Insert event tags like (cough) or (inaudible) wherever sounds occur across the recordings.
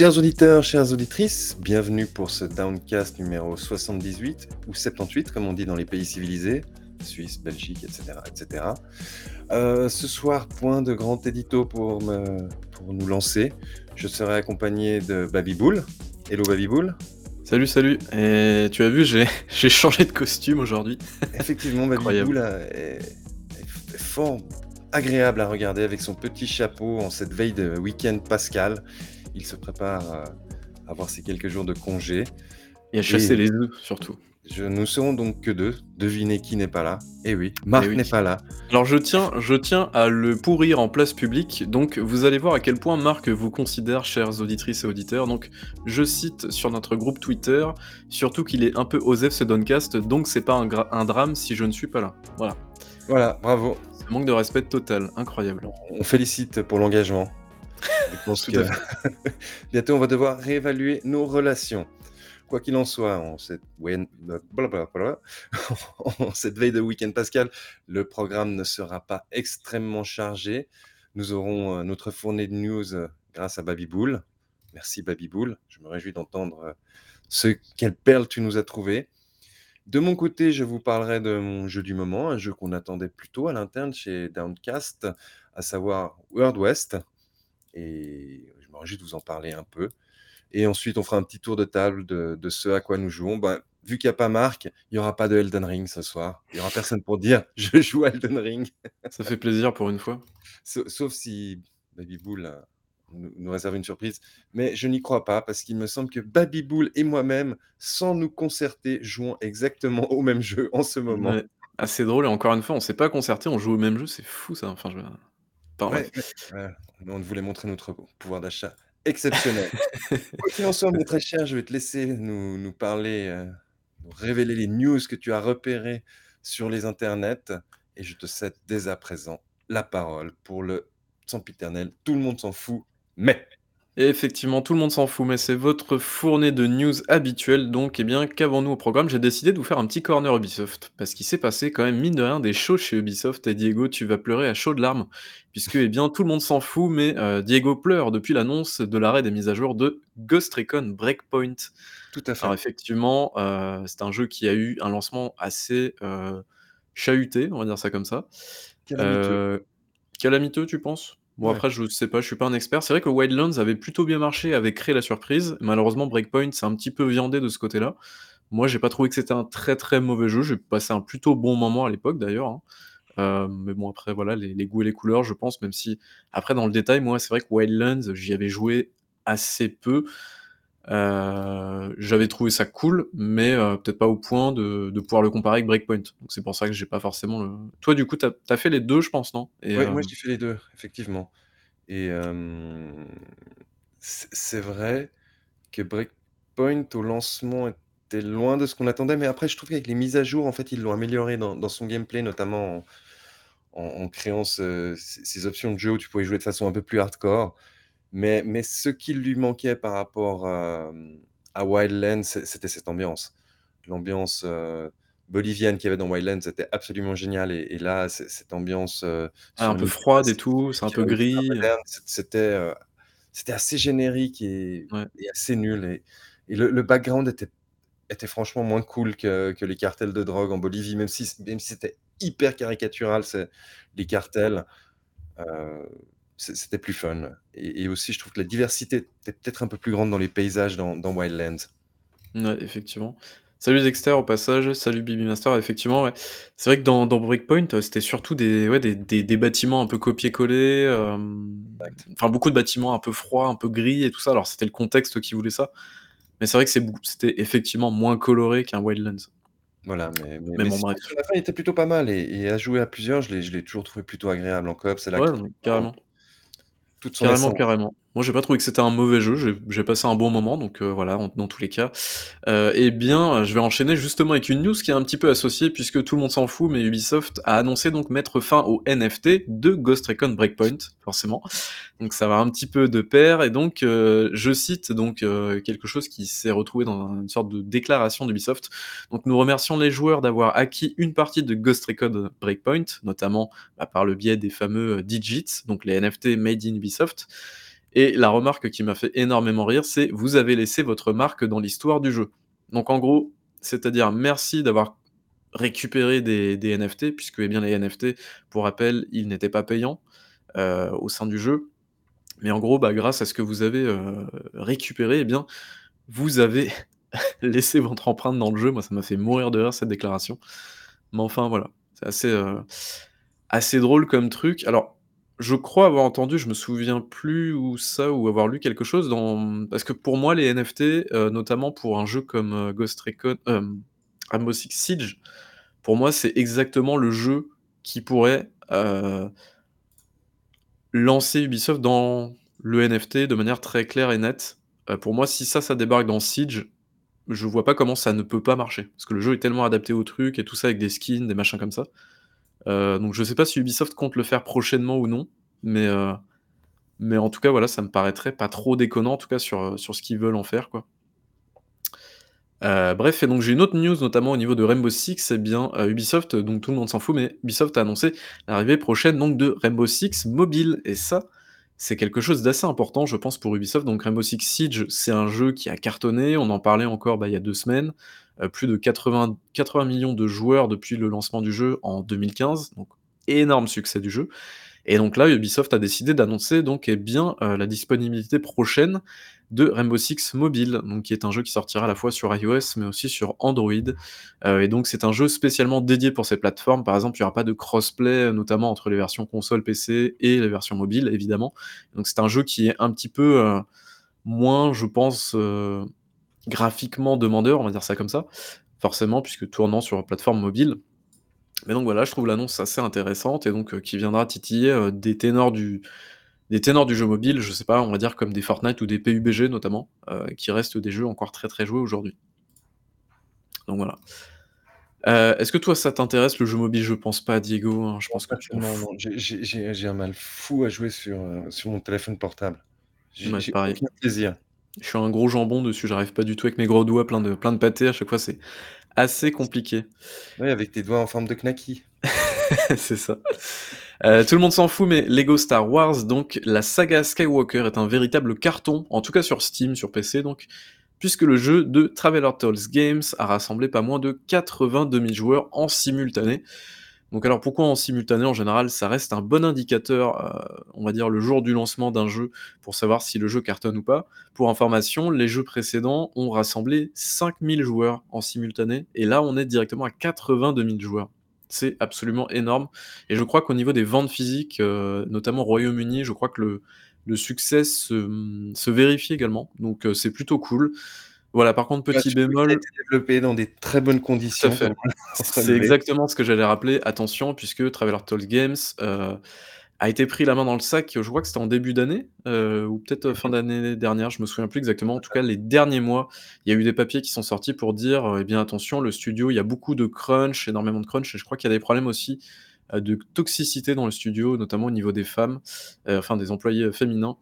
Chers auditeurs, chères auditrices, bienvenue pour ce Downcast numéro 78 ou 78 comme on dit dans les pays civilisés, Suisse, Belgique, etc. etc. Euh, ce soir, point de grand édito pour, me, pour nous lancer. Je serai accompagné de Babyboul. Hello Babyboul. Salut, salut. Et tu as vu, j'ai (laughs) changé de costume aujourd'hui. (laughs) Effectivement, Babyboul est, est fort agréable à regarder avec son petit chapeau en cette veille de week-end pascal. Il se prépare à avoir ses quelques jours de congé. Et à chasser les œufs, surtout. Je, nous serons donc que deux. Devinez qui n'est pas là. Eh oui, Marc eh n'est pas là. Alors je tiens, je tiens à le pourrir en place publique. Donc vous allez voir à quel point Marc vous considère, chères auditrices et auditeurs. Donc je cite sur notre groupe Twitter, surtout qu'il est un peu osef ce Doncast, donc c'est pas un, un drame si je ne suis pas là. Voilà. Voilà, bravo. Manque de respect total, incroyable. On félicite pour l'engagement. Je pense que (laughs) bientôt on va devoir réévaluer nos relations. Quoi qu'il en soit, en cette, (laughs) cette veille de week-end pascal, le programme ne sera pas extrêmement chargé. Nous aurons euh, notre fournée de news euh, grâce à Babyboul. Merci Babyboul. Je me réjouis d'entendre euh, ce quelle perle tu nous as trouvé. De mon côté, je vous parlerai de mon jeu du moment, un jeu qu'on attendait plutôt à l'interne chez Downcast, à savoir World West. Et je me réjouis de vous en parler un peu. Et ensuite, on fera un petit tour de table de, ce à quoi nous jouons. Ben, vu qu'il n'y a pas Marc, il n'y aura pas de Elden Ring ce soir. Il n'y aura personne pour dire (laughs) je joue à Elden Ring. Ça fait plaisir pour une fois. Sauf, si Baby Bull nous, réserve une surprise. Mais je n'y crois pas parce qu'il me semble que Baby Bull et moi-même, sans nous concerter, jouons exactement au même jeu en ce moment. Assez drôle. Et encore une fois, on ne s'est pas concerté, on joue au même jeu. C'est fou ça. Enfin, je... on voulait montrer notre pouvoir d'achat exceptionnel. (laughs) Quoi qu'il en soit, mon très cher, je vais te laisser nous, nous parler, euh, nous révéler les news que tu as repérées sur les internets. Et je te cède dès à présent la parole pour le sempiternel. Tout le monde s'en fout mais effectivement, tout le monde s'en fout, mais c'est votre fournée de news habituelle, donc eh bien, qu'avons-nous au programme? J'ai décidé de vous faire un petit corner Ubisoft, parce qu'il s'est passé quand même, mine de rien, des shows chez Ubisoft, et Diego, tu vas pleurer à chaudes larmes, puisque eh bien, tout le monde s'en fout, mais euh, Diego pleure depuis l'annonce de l'arrêt des mises à jour de Ghost Recon Breakpoint. Tout à fait. Alors effectivement, euh, c'est un jeu qui a eu un lancement assez euh, chahuté, on va dire ça comme ça. Calamiteux. calamiteux, tu penses? Bon, après, je sais pas, je suis pas un expert. C'est vrai que Wildlands avait plutôt bien marché, avait créé la surprise. Malheureusement, Breakpoint, c'est un petit peu viandé de ce côté-là. Moi, j'ai pas trouvé que c'était un très très mauvais jeu. J'ai passé un plutôt bon moment à l'époque d'ailleurs. Hein. Euh, mais bon, après, voilà, les, les, goûts et les couleurs, je pense, même si, après, dans le détail, moi, c'est vrai que Wildlands, j'y avais joué assez peu. Euh, j'avais trouvé ça cool, mais euh, peut-être pas au point de, de, pouvoir le comparer avec Breakpoint. Donc c'est pour ça que j'ai pas forcément le. Toi, du coup, t'as as fait les deux, je pense, non? Oui, moi euh, j'ai fait les deux, effectivement. Et c'est vrai que Breakpoint au lancement était loin de ce qu'on attendait, mais après, je trouve qu'avec les mises à jour, en fait, ils l'ont amélioré dans, dans, son gameplay, notamment en, en, créant ce, ces options de jeu où tu pouvais jouer de façon un peu plus hardcore. Mais, mais ce qui lui manquait par rapport à, à Wildlands, c'était cette ambiance. L'ambiance bolivienne qu'il y avait dans Wildlands était absolument géniale. Et, là, cette ambiance. Ah, un peu froide et tout, c'est un peu gris. C'était c'était assez générique et, assez nul. Et, et le, background était, était franchement moins cool que, que, les cartels de drogue en Bolivie, même si, même si c'était hyper caricatural, les cartels. C'était plus fun. Et, aussi, je trouve que la diversité était peut-être un peu plus grande dans les paysages dans, Wildlands. Ouais, effectivement. Salut Dexter au passage, salut Bibi Master, effectivement, ouais. C'est vrai que dans, Breakpoint, euh, c'était surtout des, ouais, des, des, bâtiments un peu copiés-collés, euh, enfin beaucoup de bâtiments un peu froids, un peu gris et tout ça. Alors c'était le contexte qui voulait ça, mais c'est vrai que c'était effectivement moins coloré qu'un Wildlands. Voilà, mais, mais, la fin était plutôt pas mal et, à jouer à plusieurs, je l'ai toujours trouvé plutôt agréable en coop. C'est là ouais, carrément. Carrément, carrément. Moi, j'ai pas trouvé que c'était un mauvais jeu. J'ai passé un bon moment, donc euh, voilà, dans tous les cas. Euh, eh bien, je vais enchaîner justement avec une news qui est un petit peu associée, puisque tout le monde s'en fout, mais Ubisoft a annoncé donc mettre fin au NFT de Ghost Recon Breakpoint, forcément. Donc ça va un petit peu de pair, et donc euh, je cite donc quelque chose qui s'est retrouvé dans une sorte de déclaration d'Ubisoft. Donc nous remercions les joueurs d'avoir acquis une partie de Ghost Recon Breakpoint, notamment bah, par le biais des fameux digits, donc les NFT made in Ubisoft. Et la remarque qui m'a fait énormément rire, c'est: «Vous avez laissé votre marque dans l'histoire du jeu». Donc en gros, c'est-à-dire merci d'avoir récupéré des NFT puisque, eh bien, les NFT, pour rappel, ils n'étaient pas payants, heu, au sein du jeu. Mais en gros, bah, grâce à ce que vous avez, heu, récupéré, eh bien, vous avez (laughs) laissé votre empreinte dans le jeu. Moi, ça m'a fait mourir de rire cette déclaration. Mais enfin, voilà, c'est assez, heu, assez drôle comme truc. Alors, je crois avoir entendu, je me souviens plus où ça ou avoir lu quelque chose dans parce que pour moi les NFT, heu, notamment pour un jeu comme, heu, Ghost Recon Rainbow Six Siege, pour moi, c'est exactement le jeu qui pourrait, lancer Ubisoft dans le NFT de manière très claire et nette. Pour moi, si ça, ça débarque dans Siege, je vois pas comment ça ne peut pas marcher. Parce que le jeu est tellement adapté au truc et tout ça avec des skins, des machins comme ça. Heu, donc je sais pas si Ubisoft compte le faire prochainement ou non, mais heu, mais en tout cas, voilà, ça me paraîtrait pas trop déconnant, en tout cas sur, sur ce qu'ils veulent en faire, quoi. Heu, bref et donc j'ai une autre news notamment au niveau de Rainbow Six, eh bien, Ubisoft, donc tout le monde s'en fout, mais Ubisoft a annoncé l'arrivée prochaine donc de Rainbow Six Mobile et ça, c'est quelque chose d'assez important, je pense, pour Ubisoft. Donc Rainbow Six Siege, c'est un jeu qui a cartonné, on en parlait encore, bah, il y a 2 semaines, heu, plus de 80- 80 000 000 de joueurs depuis le lancement du jeu en 2015, donc énorme succès du jeu. Et donc là, Ubisoft a décidé d'annoncer donc, eh bien, heu, la disponibilité prochaine de Rainbow Six Mobile, qui est un jeu qui sortira à la fois sur iOS, mais aussi sur Android, heu et donc c'est un jeu spécialement dédié pour ces plateformes. Par exemple, il y aura pas de crossplay, notamment entre les versions console PC et les versions mobiles, évidemment. Donc c'est un jeu qui est un petit peu, heu, moins, je pense, graphiquement demandeur, on va dire ça comme ça, forcément puisque tournant sur plateforme mobile. Mais donc voilà, je trouve l'annonce assez intéressante et donc qui viendra titiller, des ténors du des ténors du jeu mobile, je sais pas, on va dire comme des Fortnite ou des PUBG notamment, heu, qui restent des jeux encore très, très joués aujourd'hui. Donc voilà. Heu, est-ce que toi ça t'intéresse le jeu mobile? Je pense pas Diego, hein, je Non, pense que tu fous. non. J'ai un mal fou à jouer sur, sur mon téléphone portable. J'ai Ouais, j'ai pareil. aucun plaisir. Je suis un gros jambon dessus, j'arrive pas du tout avec mes gros doigts pleins de pâté, à chaque fois, c'est assez compliqué. Ouais, avec tes doigts en forme de knacky. (laughs) C'est ça. Heu, tout le monde s'en fout, mais Lego Star Wars, donc la saga Skywalker est un véritable carton, en tout cas sur Steam, sur PC donc, puisque le jeu de Traveller Tales Games a rassemblé pas moins de 82 000 joueurs en simultané. Donc alors pourquoi en simultané? En général, ça reste un bon indicateur, heu, on va dire le jour du lancement d'un jeu pour savoir si le jeu cartonne ou pas. Pour information, les jeux précédents ont rassemblé 5 000 joueurs en simultané et là, on est directement à 82 000 joueurs. C'est absolument énorme. Et je crois qu'au niveau des ventes physiques, heu, notamment au Royaume-Uni, je crois que le le succès se, se vérifie également, donc heu, c'est plutôt cool. Voilà, par contre, petit a bémol. été développé dans des très bonnes conditions C'est exactement ce que j'allais rappeler. Attention, puisque Traveller Tales Games, heu, a été pris la main dans le sac, je crois que c'était en début d'année, heu, ou peut-être, heu, Mmh fin mh. d'année dernière, je me souviens plus exactement. En tout cas, les derniers mois, il y a eu des papiers qui sont sortis pour dire, heu: «Eh bien attention, le studio, il y a beaucoup de crunch, énormément de crunch» et je crois qu'il y a des problèmes aussi, de toxicité dans le studio, notamment au niveau des femmes, enfin des employés, féminins.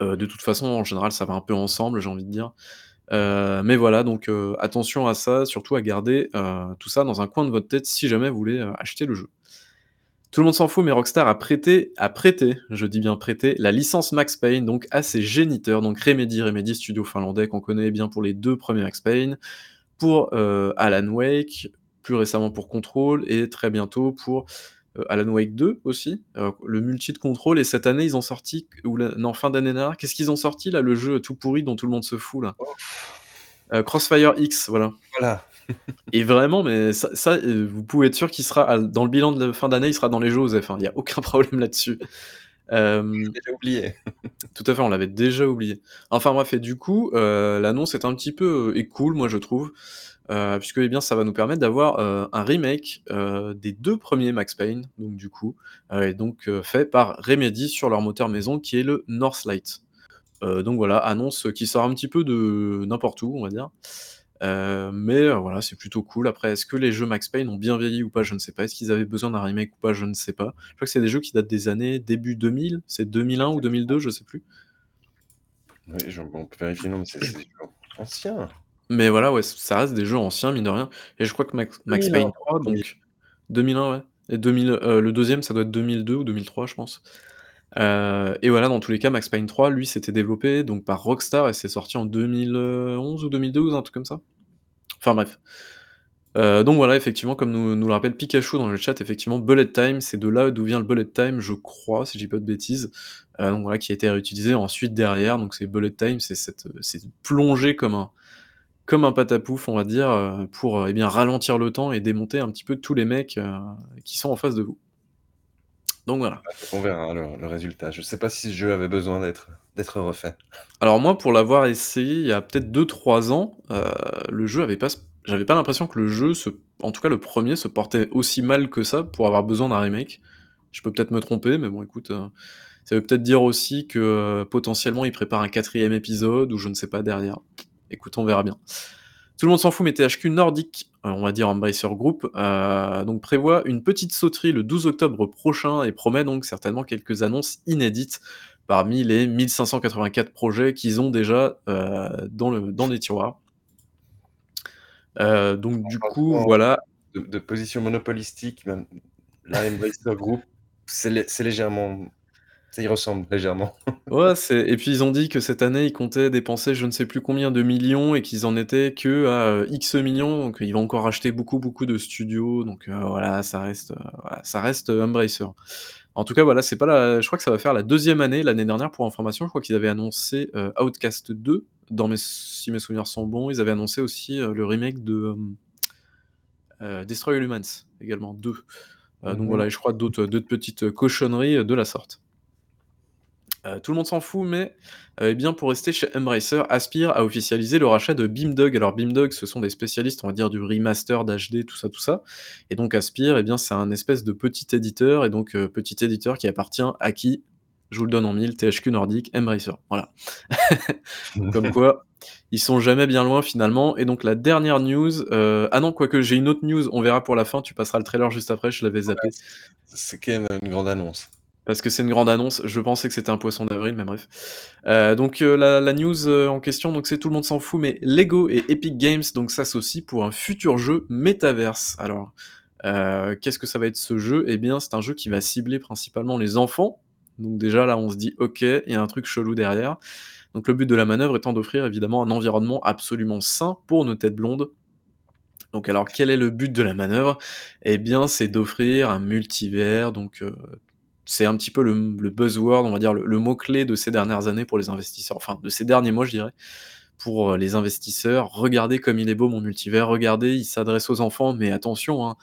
De toute façon, en général, ça va un peu ensemble, j'ai envie de dire. Mais voilà, donc attention à ça, surtout à garder, tout ça dans un coin de votre tête si jamais vous voulez, acheter le jeu. Tout le monde s'en fout, mais Rockstar a prêté a prêté, je dis bien prêté, la licence Max Payne donc à ses géniteurs, donc Remedy. Remedy, studio finlandais qu'on connaît bien pour les 2 premiers Max Payne, pour, heu, Alan Wake, plus récemment pour Control et très bientôt pour, heu, Alan Wake 2 aussi, le multi de Control et cette année, ils ont sorti ou la non, fin d'année dernière, qu'est-ce qu'ils ont sorti là, le jeu tout pourri dont tout le monde se fout là? Oh! Heu, Crossfire X, voilà. Voilà. (laughs) Et vraiment, mais ça ça, heu, vous pouvez être sûr qu'il sera dans le bilan de la fin d'année, il sera dans les jeux OZEF, hein, il y a aucun (laughs) problème là-dessus. Hem, Déjà oublié. (laughs) tout à fait, on l'avait déjà oublié. Enfin bref et du coup, heu, l'annonce est un petit peu, est cool, moi je trouve, puisque, eh bien, ça va nous permettre d'avoir, un remake, des 2 premiers Max Payne, donc du coup, et donc fait par Remedy sur leur moteur maison qui est le Northlight. Donc voilà, annonce qui sort un petit peu de n'importe où, on va dire. Heu, mais heu, voilà, c'est plutôt cool. Après, est-ce que les jeux Max Payne ont bien vieilli ou pas? Je ne sais pas. Est-ce qu'ils avaient besoin d'un remake ou pas? Je ne sais pas. Je crois que c'est des jeux qui datent des années début 2000, c'est 2001 ou 2002, je sais plus. Oui, je on peut vérifier, non, mais c'est des jeux anciens. Mais voilà, ouais, ça reste des jeux anciens, mine de rien et je crois que Max Max 2001 Payne 3 le 1er. donc 2001, ouais et 2000, heu, le 2e ça doit être 2002 ou 2003, je pense. Heu et voilà, dans tous les cas, Max Payne 3, lui, c'était développé donc par Rockstar et c'est sorti en 2011 ou 2012, un truc comme ça. Enfin bref. Heu, donc voilà, effectivement, comme nous nous le rappelle Pikachu dans le chat, effectivement, bullet time, c'est de là d'où vient le bullet time, je crois, si je dis pas de bêtises. Heu, donc voilà, qui a été réutilisé ensuite derrière, donc c'est bullet time, c'est cette, plonger comme un comme un patapouf, on va dire, pour, eh bien, ralentir le temps et démonter un petit peu tous les mecs, qui sont en face de vous. Donc voilà. On verra le le résultat. Je sais pas si ce jeu avait besoin d'être d'être refait. Alors moi, pour l'avoir essayé il y a peut-être 2-3 ans, heu, le jeu avait pas j'avais pas l'impression que le jeu se en tout cas le 1er se portait aussi mal que ça pour avoir besoin d'un remake. Je peux peut-être me tromper, mais bon écoute, heu, ça veut peut-être dire aussi que, potentiellement, ils préparent un 4e épisode ou je ne sais pas derrière. Écoute, on verra bien. Tout le monde s'en fout, mais THQ Nordic, on va dire Embracer Group, donc prévoit une petite sauterie le 12 octobre prochain et promet donc certainement quelques annonces inédites parmi les 1 584 projets qu'ils ont déjà, heu, dans le dans les tiroirs. Donc du coup, voilà. De de position monopolistique, même là, Embracer Group, c'est légèrement ça y ressemble légèrement. (laughs) Ouais, c'est et puis ils ont dit que cette année, ils comptaient dépenser je ne sais plus combien de millions et qu'ils en étaient qu'à, heu, X millions, donc ils vont encore acheter beaucoup, beaucoup de studios, donc heu, voilà, ça reste, voilà, ça reste, heu, Embracer. En tout cas, voilà, c'est pas la je crois que ça va faire la 2e année. L'année dernière, pour information, je crois qu'ils avaient annoncé, Outcast 2 dans mes si mes souvenirs sont bons. Ils avaient annoncé aussi, le remake de, Destroy All Humans! également 2. Heu, donc Mmh mh. voilà et je crois d'autres d'autres petites cochonneries de la sorte. Heu, tout le monde s'en fout, mais, heu, eh bien, pour rester chez Embracer, Aspyr a officialisé le rachat de Beamdog. Alors Beamdog, ce sont des spécialistes, on va dire, du remaster, d'HD, tout ça, tout ça et donc Aspyr, eh bien, c'est un espèce de petit éditeur et donc heu, petit éditeur qui appartient à qui? Je vous le donne en 1000, THQ Nordic, Embracer, voilà. (laughs) Comme quoi, ils sont jamais bien loin finalement et donc la dernière news, ah non, quoique j'ai une autre news, on verra pour la fin, tu passeras le trailer juste après, je l'avais zappé. c'est quand même une grande annonce. Parce que c'est une grande annonce, je pensais que c'était un poisson d'avril, mais bref. Heu, donc heu, la news, heu, en question, donc c'est tout le monde s'en fout, mais Lego et Epic Games donc s'associent pour un futur jeu Metaverse. Alors, qu'est-ce que ça va être ce jeu? Eh bien, c'est un jeu qui va cibler principalement les enfants. Donc déjà là, on se dit: «OK, il y a un truc chelou derrière». Donc le but de la manœuvre étant d'offrir évidemment un environnement absolument sain pour nos têtes blondes. Donc alors quel est le but de la manœuvre? Eh bien, c'est d'offrir un multivers donc c'est un petit peu le buzzword, on va dire le le mot clé de ces dernières années pour les investisseurs, enfin de ces derniers mois, je dirais. Pour, heu, les investisseurs: «Regardez comme il est beau mon multivers, regardez, il s'adresse aux enfants» mais attention, hein,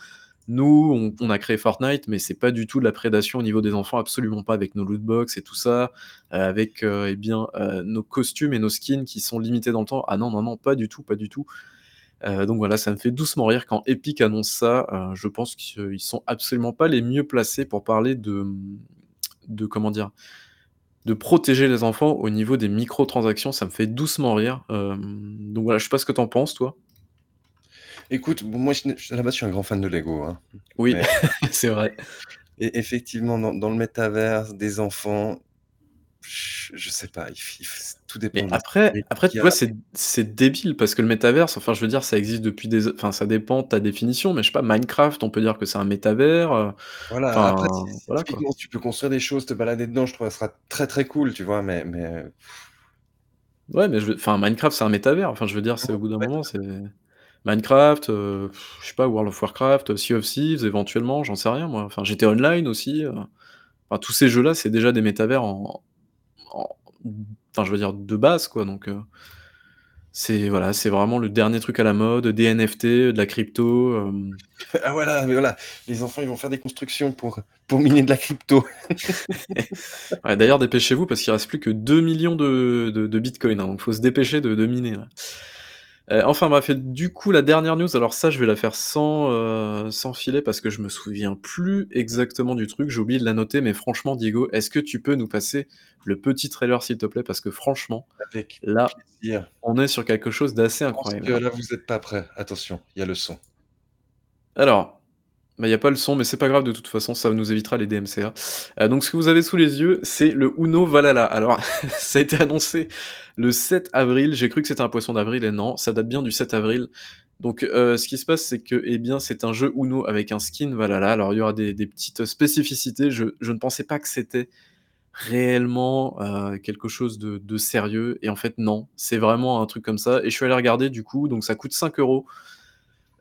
nous, on a créé Fortnite, mais c'est pas du tout de la prédation au niveau des enfants, absolument pas avec nos loot box et tout ça, heu, avec, heu, eh bien, nos costumes et nos skins qui sont limités dans le temps. Ah non, non, non, pas du tout, pas du tout. Heu, donc voilà, ça me fait doucement rire quand Epic annonce ça, heu, je pense qu'ils sont absolument pas les mieux placés pour parler de, de comment dire? De protéger les enfants au niveau des microtransactions, ça me fait doucement rire. Hem, donc voilà, je sais pas ce que tu en penses toi? Écoute, bon moi je à la base, je suis un grand fan de Lego, hein, Oui, mais (laughs) c'est vrai. (laughs) et effectivement, dans dans le métavers, des enfants, je sais pas, il tout dépend Mais après après, tu vois, c'est débile parce que le métaverse, enfin, je veux dire, ça existe depuis des enfin, ça dépend de ta définition, mais je sais pas, Minecraft, on peut dire que c'est un métavers, heu, Voilà, après voilà, tu peux construire des choses, te balader dedans, je trouve ça sera très, très cool, tu vois? Mais mais Ouais, mais je veux enfin, Minecraft, c'est un métavers, enfin, je veux dire, c'est au bout d'un Ouais, moment, c'est. Minecraft, heu, je sais pas, World of Warcraft, Sea of Thieves, éventuellement, j'en sais rien moi, enfin, GTA Online aussi, heu, enfin, tous ces jeux-là, c'est déjà des métavers en enfin, je veux dire, de base, quoi, donc heu c'est voilà, c'est vraiment le dernier truc à la mode, des NFT, de la crypto, hem Ah voilà, mais voilà, les enfants, ils vont faire des constructions pour pour miner de la crypto. (laughs) Ouais, d'ailleurs, dépêchez-vous parce qu'il reste plus que 2 000 000 de de de bitcoin, hein, donc faut se dépêcher de de miner, là. Heu, enfin bref du coup, la dernière news, alors ça, je vais la faire sans, heu, sans filet parce que je me souviens plus exactement du truc, j'ai oublié de la noter, mais franchement, Diego, est-ce que tu peux nous passer le petit trailer, s'il te plaît? Parce que franchement, Avec là, plaisir. on est sur quelque chose d'assez Je pense incroyable, que là. vous êtes pas prêts. Attention, il y a le son. Alors, bah, il y a pas le son, mais c'est pas grave de toute façon, ça nous évitera les DMCA. Heu, donc ce que vous avez sous les yeux, c'est le Uno Valhalla. Alors, (laughs) ça a été annoncé le 7 avril, j'ai cru que c'était un poisson d'avril et non, ça date bien du 7 avril. Donc heu, ce qui se passe, c'est que, eh bien, c'est un jeu Uno avec un skin Valhalla. Alors il y aura des petites spécificités, je ne pensais pas que c'était réellement, heu, quelque chose de de sérieux et en fait non, c'est vraiment un truc comme ça et je suis allé regarder du coup, donc ça coûte 5 €.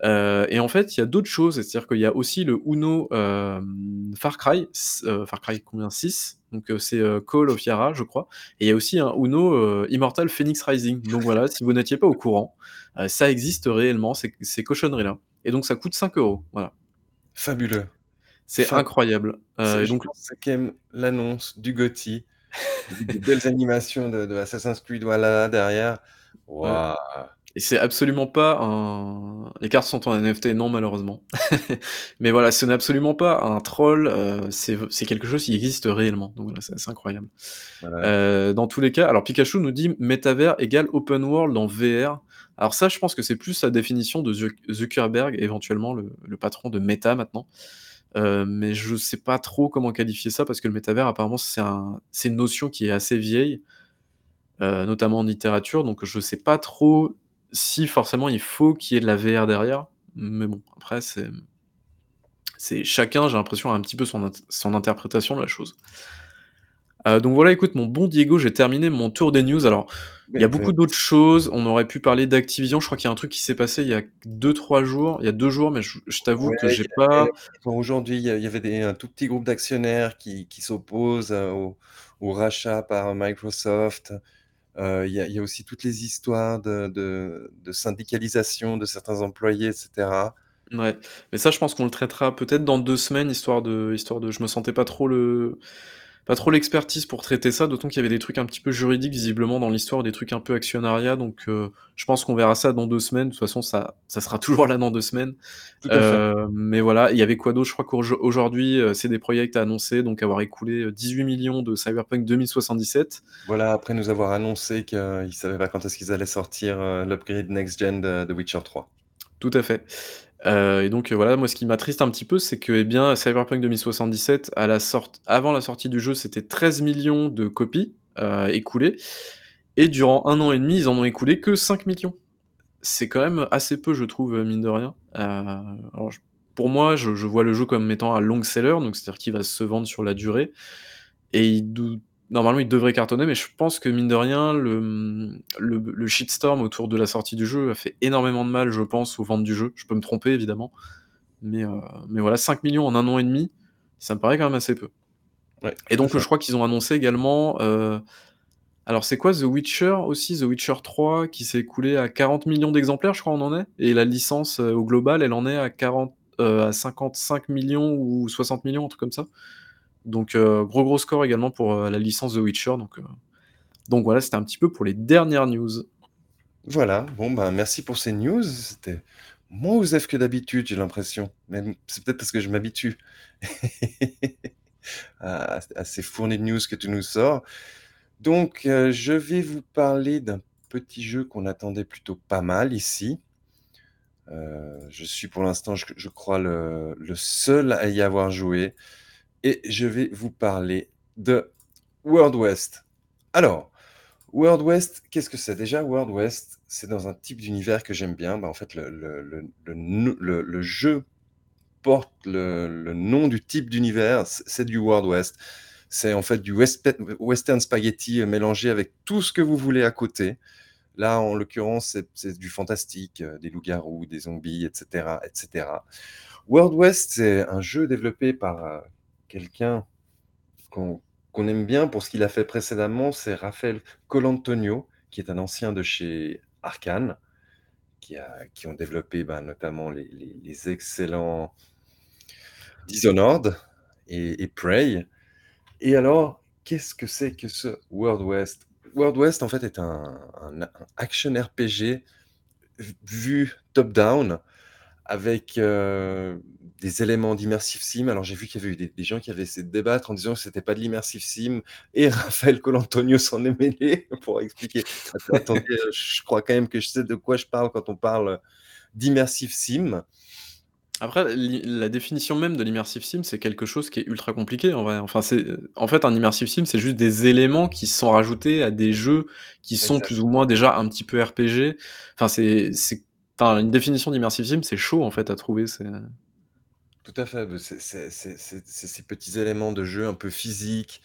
Heu et en fait, il y a d'autres choses, c'est-à-dire qu'il y a aussi le Uno, hem, Far Cry, heu, Far Cry combien? 6, donc c'est, Call of Yara, je crois et il y a aussi un Uno, Immortal Phoenix Rising. Donc voilà, si vous n'étiez pas au courant, ça existe réellement, ces ces cochonneries-là et donc ça coûte 5 €, voilà. Fabuleux. C'est Fab incroyable, et donc même l'annonce du GOTY, des belles (laughs) animations de de Assassin's Creed Valhalla derrière. Waouh! Et c'est absolument pas un les cartes sont en NFT, non malheureusement. (laughs) Mais voilà, ce n'est absolument pas un troll, heu, c'est quelque chose qui existe réellement, donc voilà, c'est incroyable. Voilà. Heu, dans tous les cas alors Pikachu nous dit: «Métavers égale open world en VR». Alors ça, je pense que c'est plus la définition de Zuck Zuckerberg, éventuellement le le patron de Meta maintenant. Heu, mais je sais pas trop comment qualifier ça parce que le métavers apparemment c'est un c'est une notion qui est assez vieille, heu, notamment en littérature, donc je sais pas trop si forcément il faut qu'il y ait de la VR derrière. Mais bon, après c'est c'est chacun, j'ai l'impression, a un petit peu son int son interprétation de la chose. Heu, donc voilà, écoute, mon bon Diego, j'ai terminé mon tour des news. Alors, il y a beaucoup d'autres choses. On aurait pu parler d'Activision. Je crois qu'il y a un truc qui s'est passé il y a 2-3 jours. Il y a 2 jours, mais je je t'avoue Ouais, que j'ai pas aujourd'hui, il y avait des un tout petit groupe d'actionnaires qui qui s'opposent, heu, au au rachat par Microsoft. Heu, il y y a aussi toutes les histoires de de de syndicalisation de certains employés et cetera. Ouais, mais ça, je pense qu'on le traitera peut-être dans 2 semaines, histoire de histoire de je me sentais pas trop le pas trop l'expertise pour traiter ça, d'autant qu'il y avait des trucs un petit peu juridiques visiblement dans l'histoire, des trucs un peu actionnariat, donc heu, je pense qu'on verra ça dans 2 semaines. De toute façon, ça ça sera (laughs) toujours là dans 2 semaines. Tout à fait. Heu, mais voilà, il y avait quoi d'autre? Je crois qu'aujo aujourd'hui, heu, CD Projekt a annoncé donc avoir écoulé, heu, 18 000 000 de Cyberpunk 2077. Voilà, après nous avoir annoncé qu'ils savaient pas quand est-ce qu'ils allaient sortir, l'upgrade next gen de de Witcher 3. Tout à fait. Heu et donc heu, voilà, moi, ce qui m'attriste un petit peu, c'est que, eh bien, Cyberpunk 2077, à la sort avant la sortie du jeu, c'était 13 000 000 de copies, heu, écoulées et durant 1 an et demi, ils en ont écoulé que 5 000 000. C'est quand même assez peu, je trouve, mine de rien. Pour moi, je vois le jeu comme étant un long seller, donc c'est-à-dire qu'il va se vendre sur la durée et il normalement, il devrait cartonner, mais je pense que mine de rien, le, le shitstorm autour de la sortie du jeu a fait énormément de mal, je pense, aux ventes du jeu. Je peux me tromper évidemment, mais heu, mais voilà, 5 000 000 en 1 an et demi, ça me paraît quand même assez peu Ouais, et donc je crois qu'ils ont annoncé également, heu, alors c'est quoi? The Witcher aussi, The Witcher 3 qui s'est écoulé à 40 000 000 d'exemplaires, je crois, on en est? Et la licence, heu, au global, elle en est à 40 heu, à 55 000 000 ou 60 000 000, un truc comme ça. Donc heu, gros, gros score également pour, heu, la licence The Witcher, donc heu, donc voilà, c'était un petit peu pour les dernières news. Voilà, bon, ben, merci pour ces news. C'était moins osef que d'habitude, j'ai l'impression. Même c'est peut-être parce que je m'habitue (laughs) à ces fournées de news que tu nous sors. Donc je vais vous parler d'un petit jeu qu'on attendait plutôt pas mal ici. Je suis pour l'instant, je crois le seul à y avoir joué et je vais vous parler de World West. Alors, World West, qu'est-ce que c'est? Déjà, World West, c'est dans un type d'univers que j'aime bien. Bah, en fait, le le le le jeu porte le nom du type d'univers, c'est du World West. C'est en fait du western spaghetti, heu, mélangé avec tout ce que vous voulez à côté. Là, en l'occurrence, c'est du fantastique, heu, des loups-garous, des zombies et cetera et cetera. World West, c'est un jeu développé par, heu, quelqu'un qu'on aime bien pour ce qu'il a fait précédemment, c'est Raphaël Colantonio, qui est un ancien de chez Arkane, qui a qui ont développé, ben, notamment les excellents Dishonored et et Prey et alors, qu'est-ce que c'est que ce World West? World West, en fait, est un action RPG v vue top down avec, heu, des éléments d'immersive sim. Alors j'ai vu qu'il y avait eu des des gens qui avaient essayé de débattre en disant que c'était pas de l'immersive sim et (laughs) Raphaël Colantonio s'en est mêlé (laughs) pour expliquer: «Attends attendez, heu, je crois quand même que je sais de quoi je parle quand on parle d'immersive sim». Après, la définition même de l'immersive sim, c'est quelque chose qui est ultra compliqué en vrai. Enfin, c'est, heu, en fait, un immersive sim, c'est juste des éléments qui sont rajoutés à des jeux qui sont plus ou moins déjà un petit peu RPG. Enfin, c'est c'est enfin, une définition d'immersive sim, c'est chaud en fait à trouver, c'est Tout à fait, c'est ces petits éléments de jeu un peu physiques,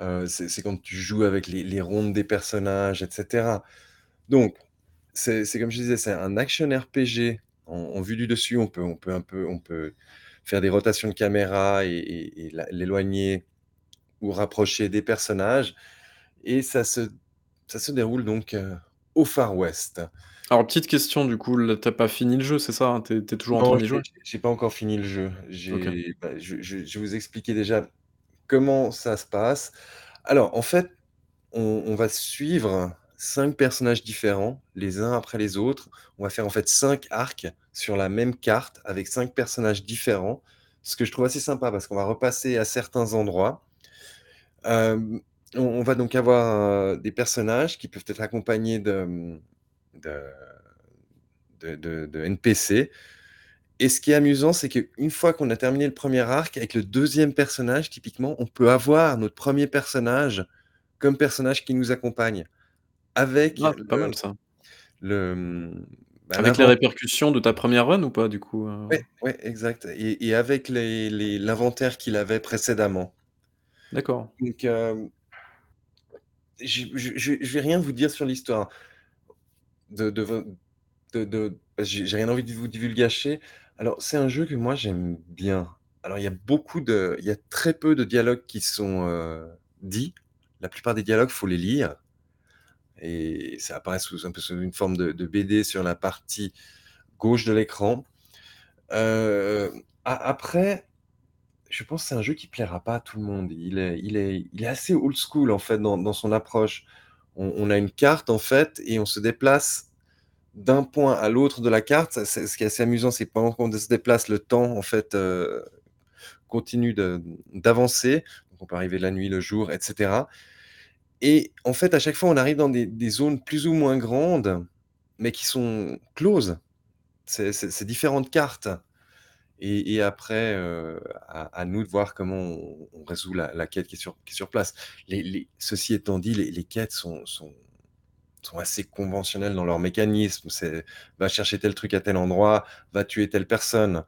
Heu, c'est quand tu joues avec les rondes des personnages et cetera. Donc c'est comme je disais, c'est un action RPG en vue du dessus. On peut on peut un peu on peut faire des rotations de caméra et l'éloigner ou rapprocher des personnages et ça se ça se déroule donc, heu, au Far West. Alors petite question du coup, là, tu as pas fini le jeu, c'est ça, hein? Tu es tu es toujours en Non, train d'y j'ai jouer? j'ai pas encore fini le jeu. OK. J'ai bah, je je je vais vous expliquer déjà comment ça se passe. Alors en fait, on on va suivre 5 personnages différents, les uns après les autres. On va faire en fait 5 arcs sur la même carte avec 5 personnages différents. Ce que je trouve assez sympa parce qu'on va repasser à certains endroits. Hem, on on va donc avoir, heu, des personnages qui peuvent être accompagnés de, de de NPC et ce qui est amusant, c'est qu'une fois qu'on a terminé le 1er arc, avec le 2e personnage, typiquement, on peut avoir notre 1er personnage comme personnage qui nous accompagne avec Ah, c'est pas le mal ça. le, bah, Avec les l'inventaire répercussions de ta 1re run ou pas du coup, heu? Ouais, ouais, exact et et avec les les l'inventaire qu'il avait précédemment. D'accord. Donc hem je je vais rien vous dire sur l'histoire de de de j'ai rien envie de vous divulgacher. Alors c'est un jeu que moi j'aime bien. Alors il y a beaucoup de il y a très peu de dialogues qui sont, heu, dits. La plupart des dialogues, faut les lire et ça apparaît sous un peu sous une forme de BD sur la partie gauche de l'écran. Heu, a après, je pense c'est un jeu qui plaira pas à tout le monde. Il est il est il est assez old school en fait dans dans son approche. On a une carte en fait et on se déplace d'un point à l'autre de la carte. Ce qui est assez amusant, c'est que pendant qu'on se déplace, le temps en fait, heu, continue d'avancer. On peut arriver la nuit, le jour et cetera et en fait, à chaque fois, on arrive dans des des zones plus ou moins grandes, mais qui sont closes. C'est différentes cartes et après, heu, à nous de voir comment on résout la la quête qui est sur place. Ceci étant dit, les quêtes sont assez conventionnelles dans leur mécanisme. C'est: «Va chercher tel truc à tel endroit, va tuer telle personne».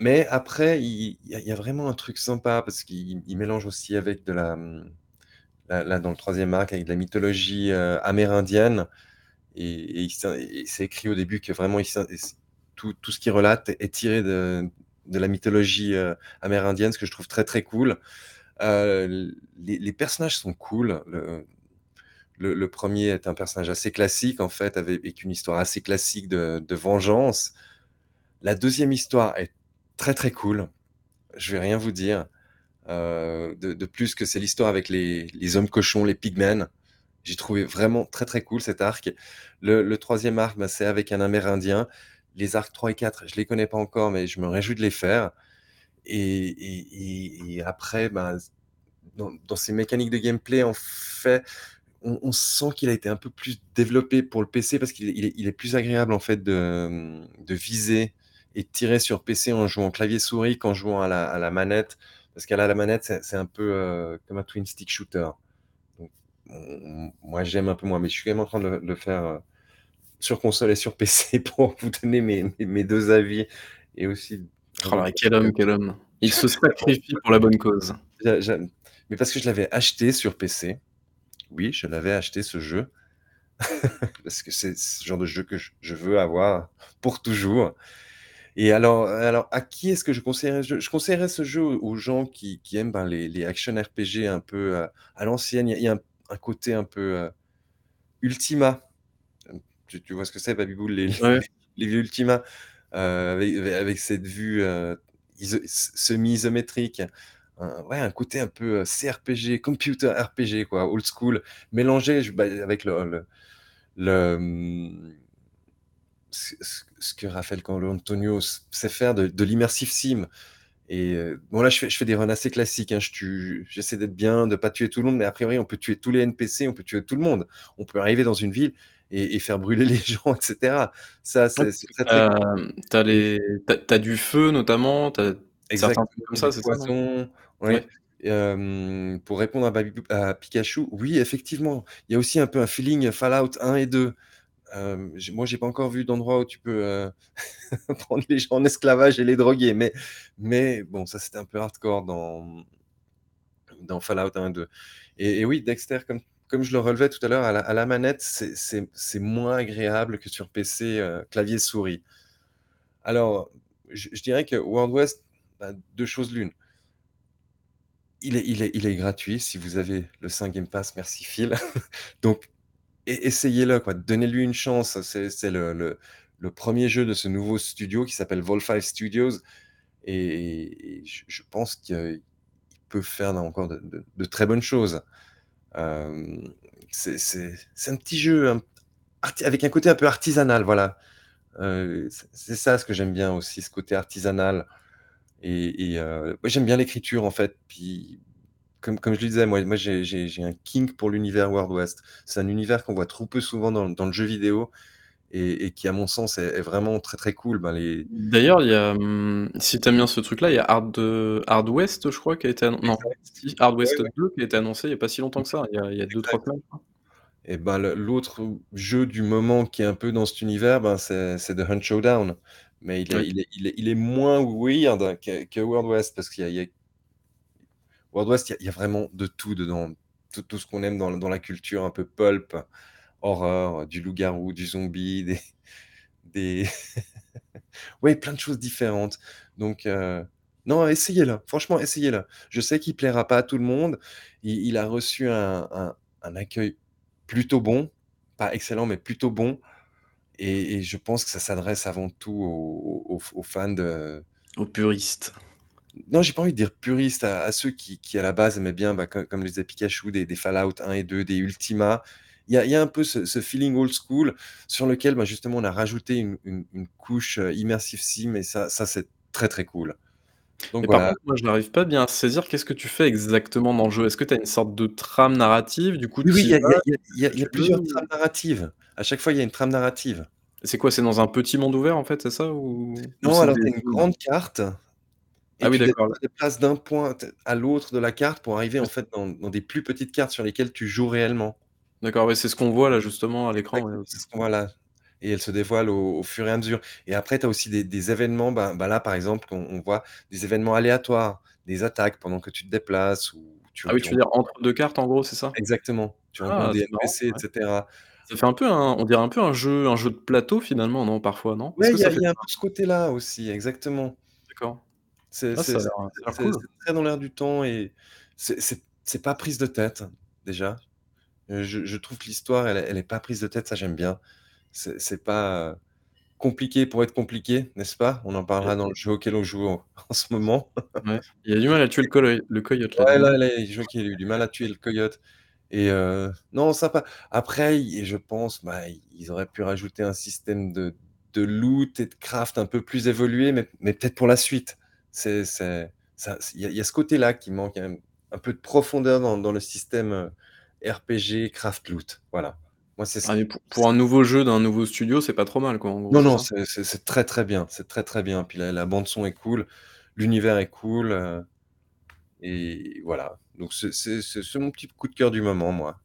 Mais après, il y a vraiment un truc sympa parce qu'il il mélange aussi avec de la, mmh, là dans le 3e arc, avec de la mythologie, heu, amérindienne et c'est écrit au début que vraiment il tout tout ce qu'il relate est tiré de de la mythologie, heu, amérindienne, ce que je trouve très, très cool. Heu, l les personnages sont cool. Le le 1er est un personnage assez classique en fait, avec une histoire assez classique de de vengeance. La 2e histoire est très, très cool. Je vais rien vous dire, heu, de plus que c'est l'histoire avec les les hommes cochons, les pigmen. J'ai trouvé vraiment très, très cool cet arc. Le 3e arc, bah, c'est avec un amérindien. Les arcs 3 et 4, je les connais pas encore, mais je me réjouis de les faire et après, ben, dans ses mécaniques de gameplay, fait, on sent qu'il a été un peu plus développé pour le PC parce qu'il est plus agréable en fait de, viser et de tirer sur PC en jouant clavier souris qu'en jouant à la manette. Parce qu'à la manette, c'est un peu, heu, comme un twin stick shooter. Moi j'aime un peu moins, mais je suis quand même en train de le de faire, heu, sur console et sur PC (laughs) pour vous donner mes mes mes 2 avis et aussi Oh là, quel homme, quel homme! Il se sacrifie pour la bonne cause. Mais parce que je l'avais acheté sur PC. Oui, je l'avais acheté ce jeu (laughs) parce que c'est ce genre de jeu que je je veux avoir pour toujours et alors alors à qui est-ce que je conseillerais ce jeu? Je conseillerais ce jeu aux gens qui qui aiment, ben, les les action RPG un peu, heu, à l'ancienne. Il y a il y a un un côté un peu, heu, Ultima. Tu tu vois ce que c'est? Les Ouais. (laughs) les vieux Ultima, heu, avec ave avec cette vue, iso s semi-isométrique. Un ouais, un côté un peu, heu, CRPG, computer RPG quoi, old school, mélangé bah, avec le le le, mmh, ce que Raphaël Colantonio s sait faire de de l'immersive sim et bon là je fais je fais des runs assez classiques, hein. Je j'essaie d'être bien, de pas tuer tout le monde, mais a priori on peut tuer tous les NPC, on peut tuer tout le monde. On peut arriver dans une ville et et faire brûler (laughs) les gens et cetera. Ça c'est très, très cool. hem, tu as Et les as du feu notamment, tu as certains comme ça, c'est ça, Ouais. ouais, pour répondre à Pikachu, oui effectivement, il y a aussi un peu un feeling Fallout 1 et 2. Hem, j'ai moi j'ai pas encore vu d'endroit où tu peux, heu, (laughs) prendre les gens en esclavage et les droguer, mais mais bon ça c'était un peu hardcore dans dans Fallout 1 et 2. Et et oui, Dexter, comme comme je le relevais tout à l'heure, à la manette, c'est moins agréable que sur PC, heu, clavier souris. Alors, je dirais que World West, bah, 2 choses l'une. Il est gratuit si vous avez le 5 Game Pass, merci Phil. (laughs) Donc essayez-le donnez-lui une chance. C'est le 1er jeu de ce nouveau studio qui s'appelle Vol5 Studios et je pense qu'il peut faire encore de très bonnes choses. Hem, c'est un petit jeu, avec un côté un peu artisanal, voilà. Heu, c'est ça ce que j'aime bien aussi, ce côté artisanal et moi j'aime bien l'écriture en fait, puis comme je le disais, moi j'ai un kink pour l'univers World West. C'est un univers qu'on voit trop peu souvent dans le jeu vidéo et et qui à mon sens est est vraiment très, très cool. Ben les D'ailleurs, il y a, mmh, si tu aimes bien ce truc-là, il y a Hard, Hard West, je crois, qui a été annon non, Hard West ouais. 2 qui a été annoncé il y a pas si longtemps que ça, il y a il y a 2-3 Exact. semaines. Et le l'autre jeu du moment qui est un peu dans cet univers, ben, c'est The Hunt Showdown. Mais il est Oui. il est il est il est moins weird que que World West parce qu'il y a il y a World West, il y a il y a vraiment de tout dedans. Tout tout ce qu'on aime dans dans la culture un peu pulp, horreur, du loup-garou, du zombie, (laughs) des des (laughs) ouais, plein de choses différentes. Donc heu, non, essayez-le, franchement, essayez-le. Je sais qu'il plaira pas à tout le monde. Il il a reçu un un un accueil plutôt bon, pas excellent, mais plutôt bon et et je pense que ça s'adresse avant tout aux aux fans de Aux puristes. non, j'ai pas envie de dire puristes, à à ceux qui qui à la base aimaient bien, bah, co comme le disait Pikachu, des des Fallout 1 et 2, des Ultima. Il y a il y a un peu ce ce feeling old school sur lequel, bah, justement on a rajouté une une une couche, heu, immersive sim et ça ça c'est très, très cool. Donc par contre, moi je n'arrive pas bien à saisir qu'est-ce que tu fais exactement dans le jeu? Est-ce que tu as une sorte de trame narrative? Du coup, Oui, il y y a y plusieurs trames narratives. À chaque fois, il y a une trame narrative. C'est quoi? C'est dans un petit monde ouvert en fait, c'est ça? Ou Non, alors des tu as une grande carte et Ah oui, d'accord, tu déplaces d'un point à l'autre de la carte pour arriver en fait dans dans des plus petites cartes sur lesquelles tu joues réellement. D'accord, ouais, c'est ce qu'on voit là justement à l'écran, ouais, Exactement, OK. c'est ce qu'on voit là et elle se dévoile au au fur et à mesure et après tu as aussi des des événements, ben ben, là par exemple, on on voit des événements aléatoires, des attaques pendant que tu te déplaces ou tu Ah oui, tu tu veux dire rencontres entre 2 cartes en gros, c'est ça? exactement, tu rencontres Ah, des c'est marrant, NPC et ouais. cetera. Ça fait un peu un on dirait un peu un jeu un jeu de plateau finalement, non, parfois, non? Est-ce Ouais, que il y ça a il fait y a un ça? peu ce côt-là aussi, exactement. D'accord. C'est Ah c'est ça a c'est l'air, heu, ça a l'air c'est cool. c'est très dans l'air du temps et c'est c'est c'est pas prise de tête, déjà. Heu, je je trouve que l'histoire, elle elle est pas prise de tête, ça j'aime bien. C'est pas, compliqué pour être compliqué, n'est-ce pas? On en parlera dans le jeu auquel on joue en (laughs) en ce moment. Ouais, il a du mal à tuer le coloy le coyote là, Ouais, là là, qu'il a eu du mal à tuer le coyote et heu, non sympa. Après, i je pense, bah, ils auraient pu rajouter un système de de loot et de craft un peu plus évolué, mais mais peut-être pour la suite. Il y a il y a ce côté-là qui manque, un un peu de profondeur dans dans le système, heu, RPG craft loot, voilà. Moi c'est ce Ah pour un nouveau jeu d'un nouveau studio, c'est pas trop mal quoi, en gros, Non, non, c'est très, très bien, c'est très, très bien. Puis la la bande son est cool, l'univers est cool, heu et voilà. Donc c'est mon petit coup de cœur du moment, moi.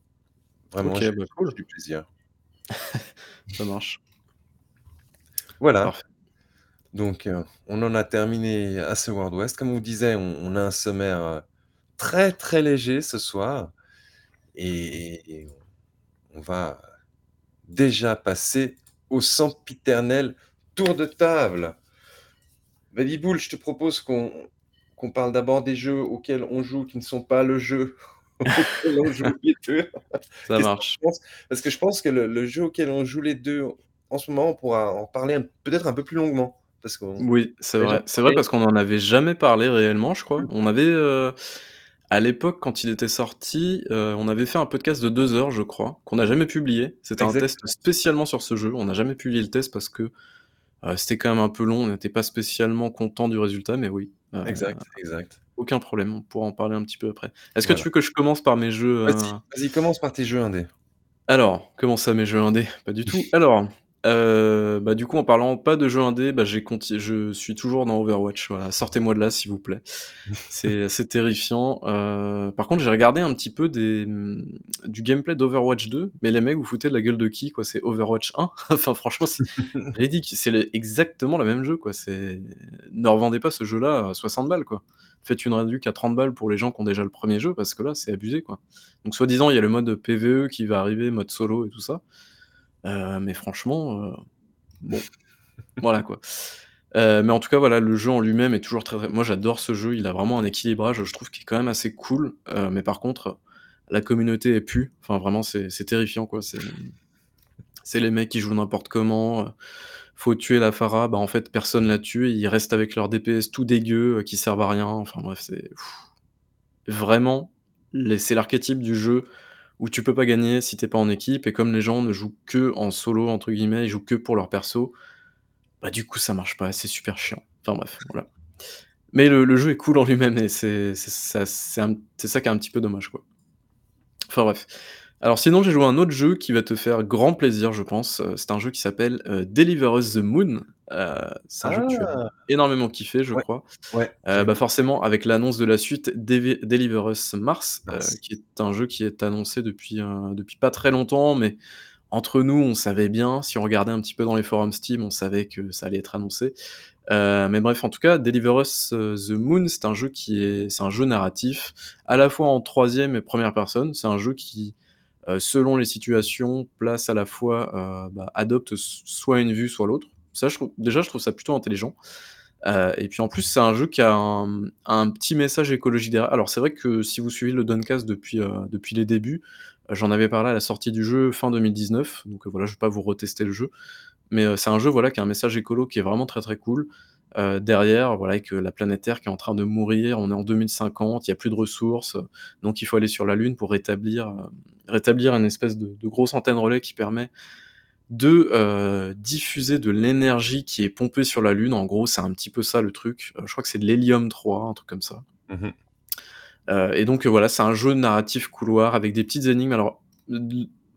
Vraiment, OK, j'ai bah cool. du plaisir. (laughs) Ça marche. Voilà. Parfait. Donc heu, on en a terminé à ce World West. Comme on disait, on on a un sommaire, heu, très, très léger ce soir et et on va déjà passer au sempiternel tour de table. Baby-Boule, je te propose qu'on parle d'abord des jeux auxquels on joue, qui ne sont pas le jeu (laughs) auquel on joue les 2. Ça que marche. Parce que je pense que le le jeu auquel on joue les 2 en ce moment, on pourra en parler peut-être un peu plus longuement parce Oui, c'est vrai. C'est vrai parce qu'on en avait jamais parlé réellement, je crois. Mmh. On avait, heu, à l'époque quand il était sorti, heu, on avait fait un podcast de 2 heures, je crois, qu'on n'a jamais publié. C'était un test spécialement sur ce jeu. On n'a jamais publié le test parce que, heu, c'était quand même un peu long, on n'était pas spécialement contents du résultat, mais oui, heu, Exact, exact. aucun problème, on pourra en parler un petit peu après. Est-ce que tu veux que je commence par mes jeux, vas-y, commence par tes jeux indés. Alors, comment ça mes jeux indés? Pas du (laughs) tout. Alors, Heu, bah, du coup, en parlant pas de jeux indés, bah, j'ai je suis toujours dans Overwatch, voilà. Sortez-moi de là, s'il vous plaît. (laughs) C'est assez terrifiant. Heu, par contre, j'ai regardé un petit peu des, mmh, du gameplay d'Overwatch 2, mais les mecs, vous foutez de la gueule de qui, quoi? C'est Overwatch 1. (laughs) Enfin, franchement, c'est (laughs) ridicule. C'est le exactement le même jeu, quoi. C'est ne revendez pas ce jeu-là à 60 balles, quoi. Faites une réduc à 30 balles pour les gens qui ont déjà le premier jeu, parce que là, c'est abusé, quoi. Donc soi-disant, il y a le mode PVE qui va arriver, mode solo et tout ça. Heu, mais franchement, heu, bon, (laughs) voilà quoi. Heu, mais en tout cas, voilà, le jeu en lui-même est toujours très, très moi j'adore ce jeu, il a vraiment un équilibrage, je trouve, qui est quand même assez cool. Mais par contre, la communauté est pue. Enfin vraiment, c'est terrifiant quoi. C'est les mecs qui jouent n'importe comment, faut tuer la Pharah, bah, en fait, personne la tue, ils restent avec leurs DPS tout dégueux, heu, qui servent à rien. Enfin bref, c'est vraiment, c'est l'archétype du jeu où tu peux pas gagner si tu es pas en équipe et comme les gens ne jouent que en «solo» entre guillemets, ils jouent que pour leur perso, bah, du coup ça marche pas, c'est super chiant. Enfin bref, voilà. Mais le le jeu est cool en lui-même et c'est ça ça qui est un petit peu dommage, quoi. Enfin bref. Alors sinon, j'ai joué à un autre jeu qui va te faire grand plaisir, je pense. Heu, c'est un jeu qui s'appelle, heu, Deliver Us the Moon. Heu, c'est un jeu que tu as Ah! énormément kiffé, je Ouais, crois. ouais, Heu, j'ai bah, forcément, avec l'annonce de la suite Devi Deliver Us Mars, qui est un jeu qui est annoncé depuis, depuis pas très longtemps, mais entre nous, on savait bien, si on regardait un petit peu dans les forums Steam, on savait que ça allait être annoncé. Mais bref, en tout cas, Deliver Us, the Moon, c'est un jeu qui est c'est un jeu narratif, à la fois en 3e et 1re personne. C'est un jeu qui, selon les situations, place à la fois, heu, bah, adopte soit une vue, soit l'autre. Ça, déjà, je trouve ça plutôt intelligent. Heu, et puis en plus, c'est un jeu qui a un, petit message écologique derrière. Alors c'est vrai que si vous suivez le Done-Cast depuis, depuis les débuts, j'en avais parlé à la sortie du jeu fin 2019, donc voilà, je vais pas vous retester le jeu. Mais c'est un jeu, voilà, qui a un message écolo qui est vraiment très, très cool. Heu, derrière, voilà, avec, heu, la planète Terre qui est en train de mourir, on est en 2050, il y a plus de ressources, donc il faut aller sur la Lune pour rétablir, heu, rétablir une espèce de de grosse antenne relais qui permet de, heu, diffuser de l'énergie qui est pompée sur la Lune. En gros, c'est un petit peu ça le truc. Je crois que c'est de l'hélium-3, un truc comme ça. Mmh mh. Heu, et donc voilà, c'est un jeu narratif couloir avec des petites énigmes. Alors,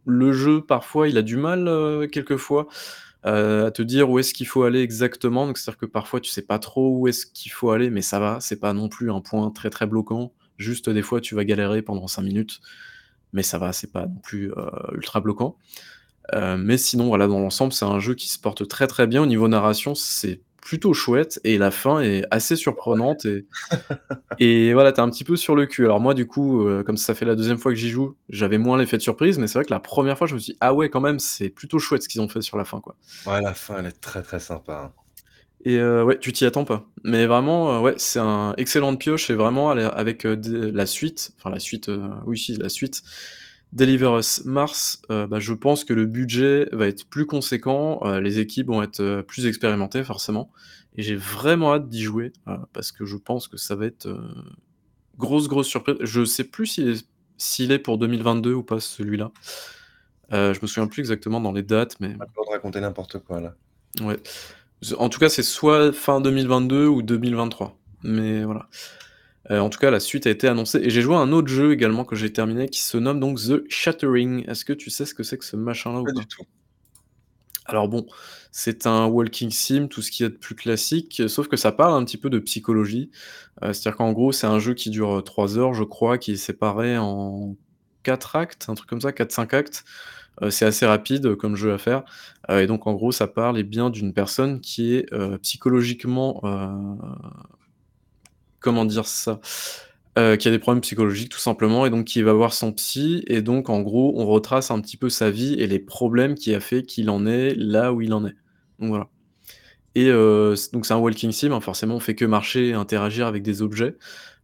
le jeu, parfois, il a du mal, quelquefois, heu, à te dire où est-ce qu'il faut aller exactement. Donc c'est-à-dire que parfois, tu sais pas trop où est-ce qu'il faut aller, mais ça va, c'est pas non plus un point très, très bloquant. Juste, des fois, tu vas galérer pendant 5 minutes, mais ça va, c'est pas non plus, heu, ultra bloquant. Heu, mais sinon, voilà, dans l'ensemble, c'est un jeu qui se porte très, très bien. Au niveau narration, c'est plutôt chouette et la fin est assez surprenante et et voilà, tu es un petit peu sur le cul. Alors moi, du coup, heu, comme ça fait la 2e fois que j'y joue, j'avais moins l'effet de surprise, mais c'est vrai que la 1re fois, je me suis dit: «Ah ouais, quand même, c'est plutôt chouette ce qu'ils ont fait sur la fin, quoi». Ouais, la fin, elle est très, très sympa, hein. Et heu, ouais, tu t'y attends pas. Mais vraiment, heu, ouais, c'est un excellente pioche et vraiment avec, la suite, enfin la suite, oui, si, la suite, Deliver Us Mars, heu, bah, je pense que le budget va être plus conséquent, heu, les équipes vont être, heu, plus expérimentées forcément et j'ai vraiment hâte d'y jouer, parce que je pense que ça va être, grosse, grosse surprise. Je sais plus s'il est s'il est pour 2022 ou pas celui-là. Je me souviens plus exactement dans les dates, mais Pas de raconter n'importe quoi, là. Ouais. En tout cas, c'est soit fin 2022 ou 2023. Mais voilà. Heu, en tout cas, la suite a été annoncée et j'ai joué à un autre jeu également que j'ai terminé qui se nomme donc The Shattering. Est-ce que tu sais ce que c'est que ce machin-là ou Pas du tout. Alors bon, c'est un walking sim, tout ce qu'il y a de plus classique, sauf que ça parle un petit peu de psychologie. Heu, c'est-à-dire qu'en gros, c'est un jeu qui dure, heu, 3 heures, je crois, qui est séparé en 4 actes, un truc comme ça, 4-5 actes. C'est assez rapide, comme jeu à faire. Et donc en gros, ça parle, eh bien, d'une personne qui est, psychologiquement, comment dire ça? Heu, qui a des problèmes psychologiques tout simplement et donc qui va voir son psy et donc en gros, on retrace un petit peu sa vie et les problèmes qui a fait qu'il en est là où il en est. Donc voilà. Et heu, c donc c'est un walking sim, hein, forcément, on fait que marcher et interagir avec des objets.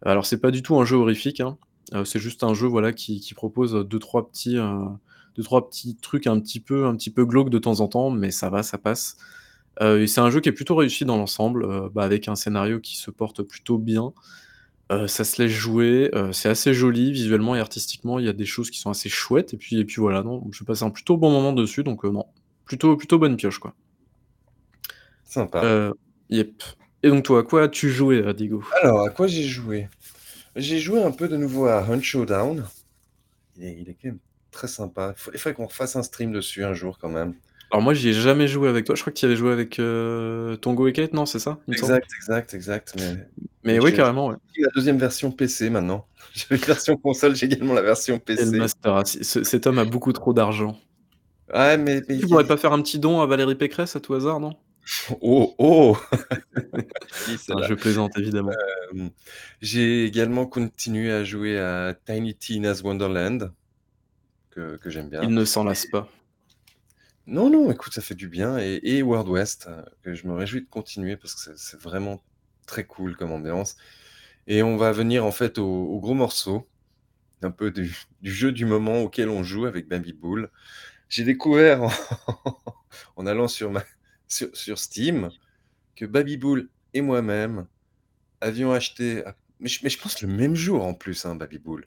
Alors c'est pas du tout un jeu horrifique, hein. Heu, c'est juste un jeu, voilà, qui propose, heu, 2-3 petits, 2-3 petits trucs un petit peu un petit peu glauques de temps en temps, mais ça va, ça passe. Et c'est un jeu qui est plutôt réussi dans l'ensemble, heu, bah, avec un scénario qui se porte plutôt bien. Heu, ça se laisse jouer, c'est assez joli visuellement et artistiquement, il y a des choses qui sont assez chouettes et puis et puis voilà, non, je passe un plutôt bon moment dessus donc non, plutôt plutôt bonne pioche, quoi. Sympa. Yep. Et donc toi, à quoi as-tu joué, Digo? Alors, à quoi j'ai joué? J'ai joué un peu de nouveau à Hunt Showdown. Il est il est quand même très sympa. Il faudrait qu'on refasse un stream dessus un jour quand même. Alors moi, j'y ai jamais joué avec toi. Je crois que tu y avais joué avec, heu, Tongo et Kate, non, c'est ça? Exact, exact, exact, mais oui, carrément, ouais. la 2e version PC maintenant. (laughs) J'avais une version console, j'ai également la version PC. master ce cet homme a beaucoup trop d'argent. Ouais, mais mais Tu il pourrais pas faire un petit don à Valérie Pécresse à tout hasard, non? (laughs) Oh, oh! (laughs) Non, celle-là. je plaisante évidemment. Hem, j'ai également continué à jouer à Tiny Tina's Wonderland que que j'aime bien Il ne s'en lasse pas. Non, non, écoute, ça fait du bien et World West, heu, que je me réjouis de continuer parce que c'est vraiment très cool comme ambiance et on va venir en fait au gros morceau, un peu du jeu du moment auquel on joue avec Baby Bull. J'ai découvert en (laughs) allant sur Steam que Baby Bull et moi-même avions acheté à mais je pense le même jour en plus, hein, Baby Bull.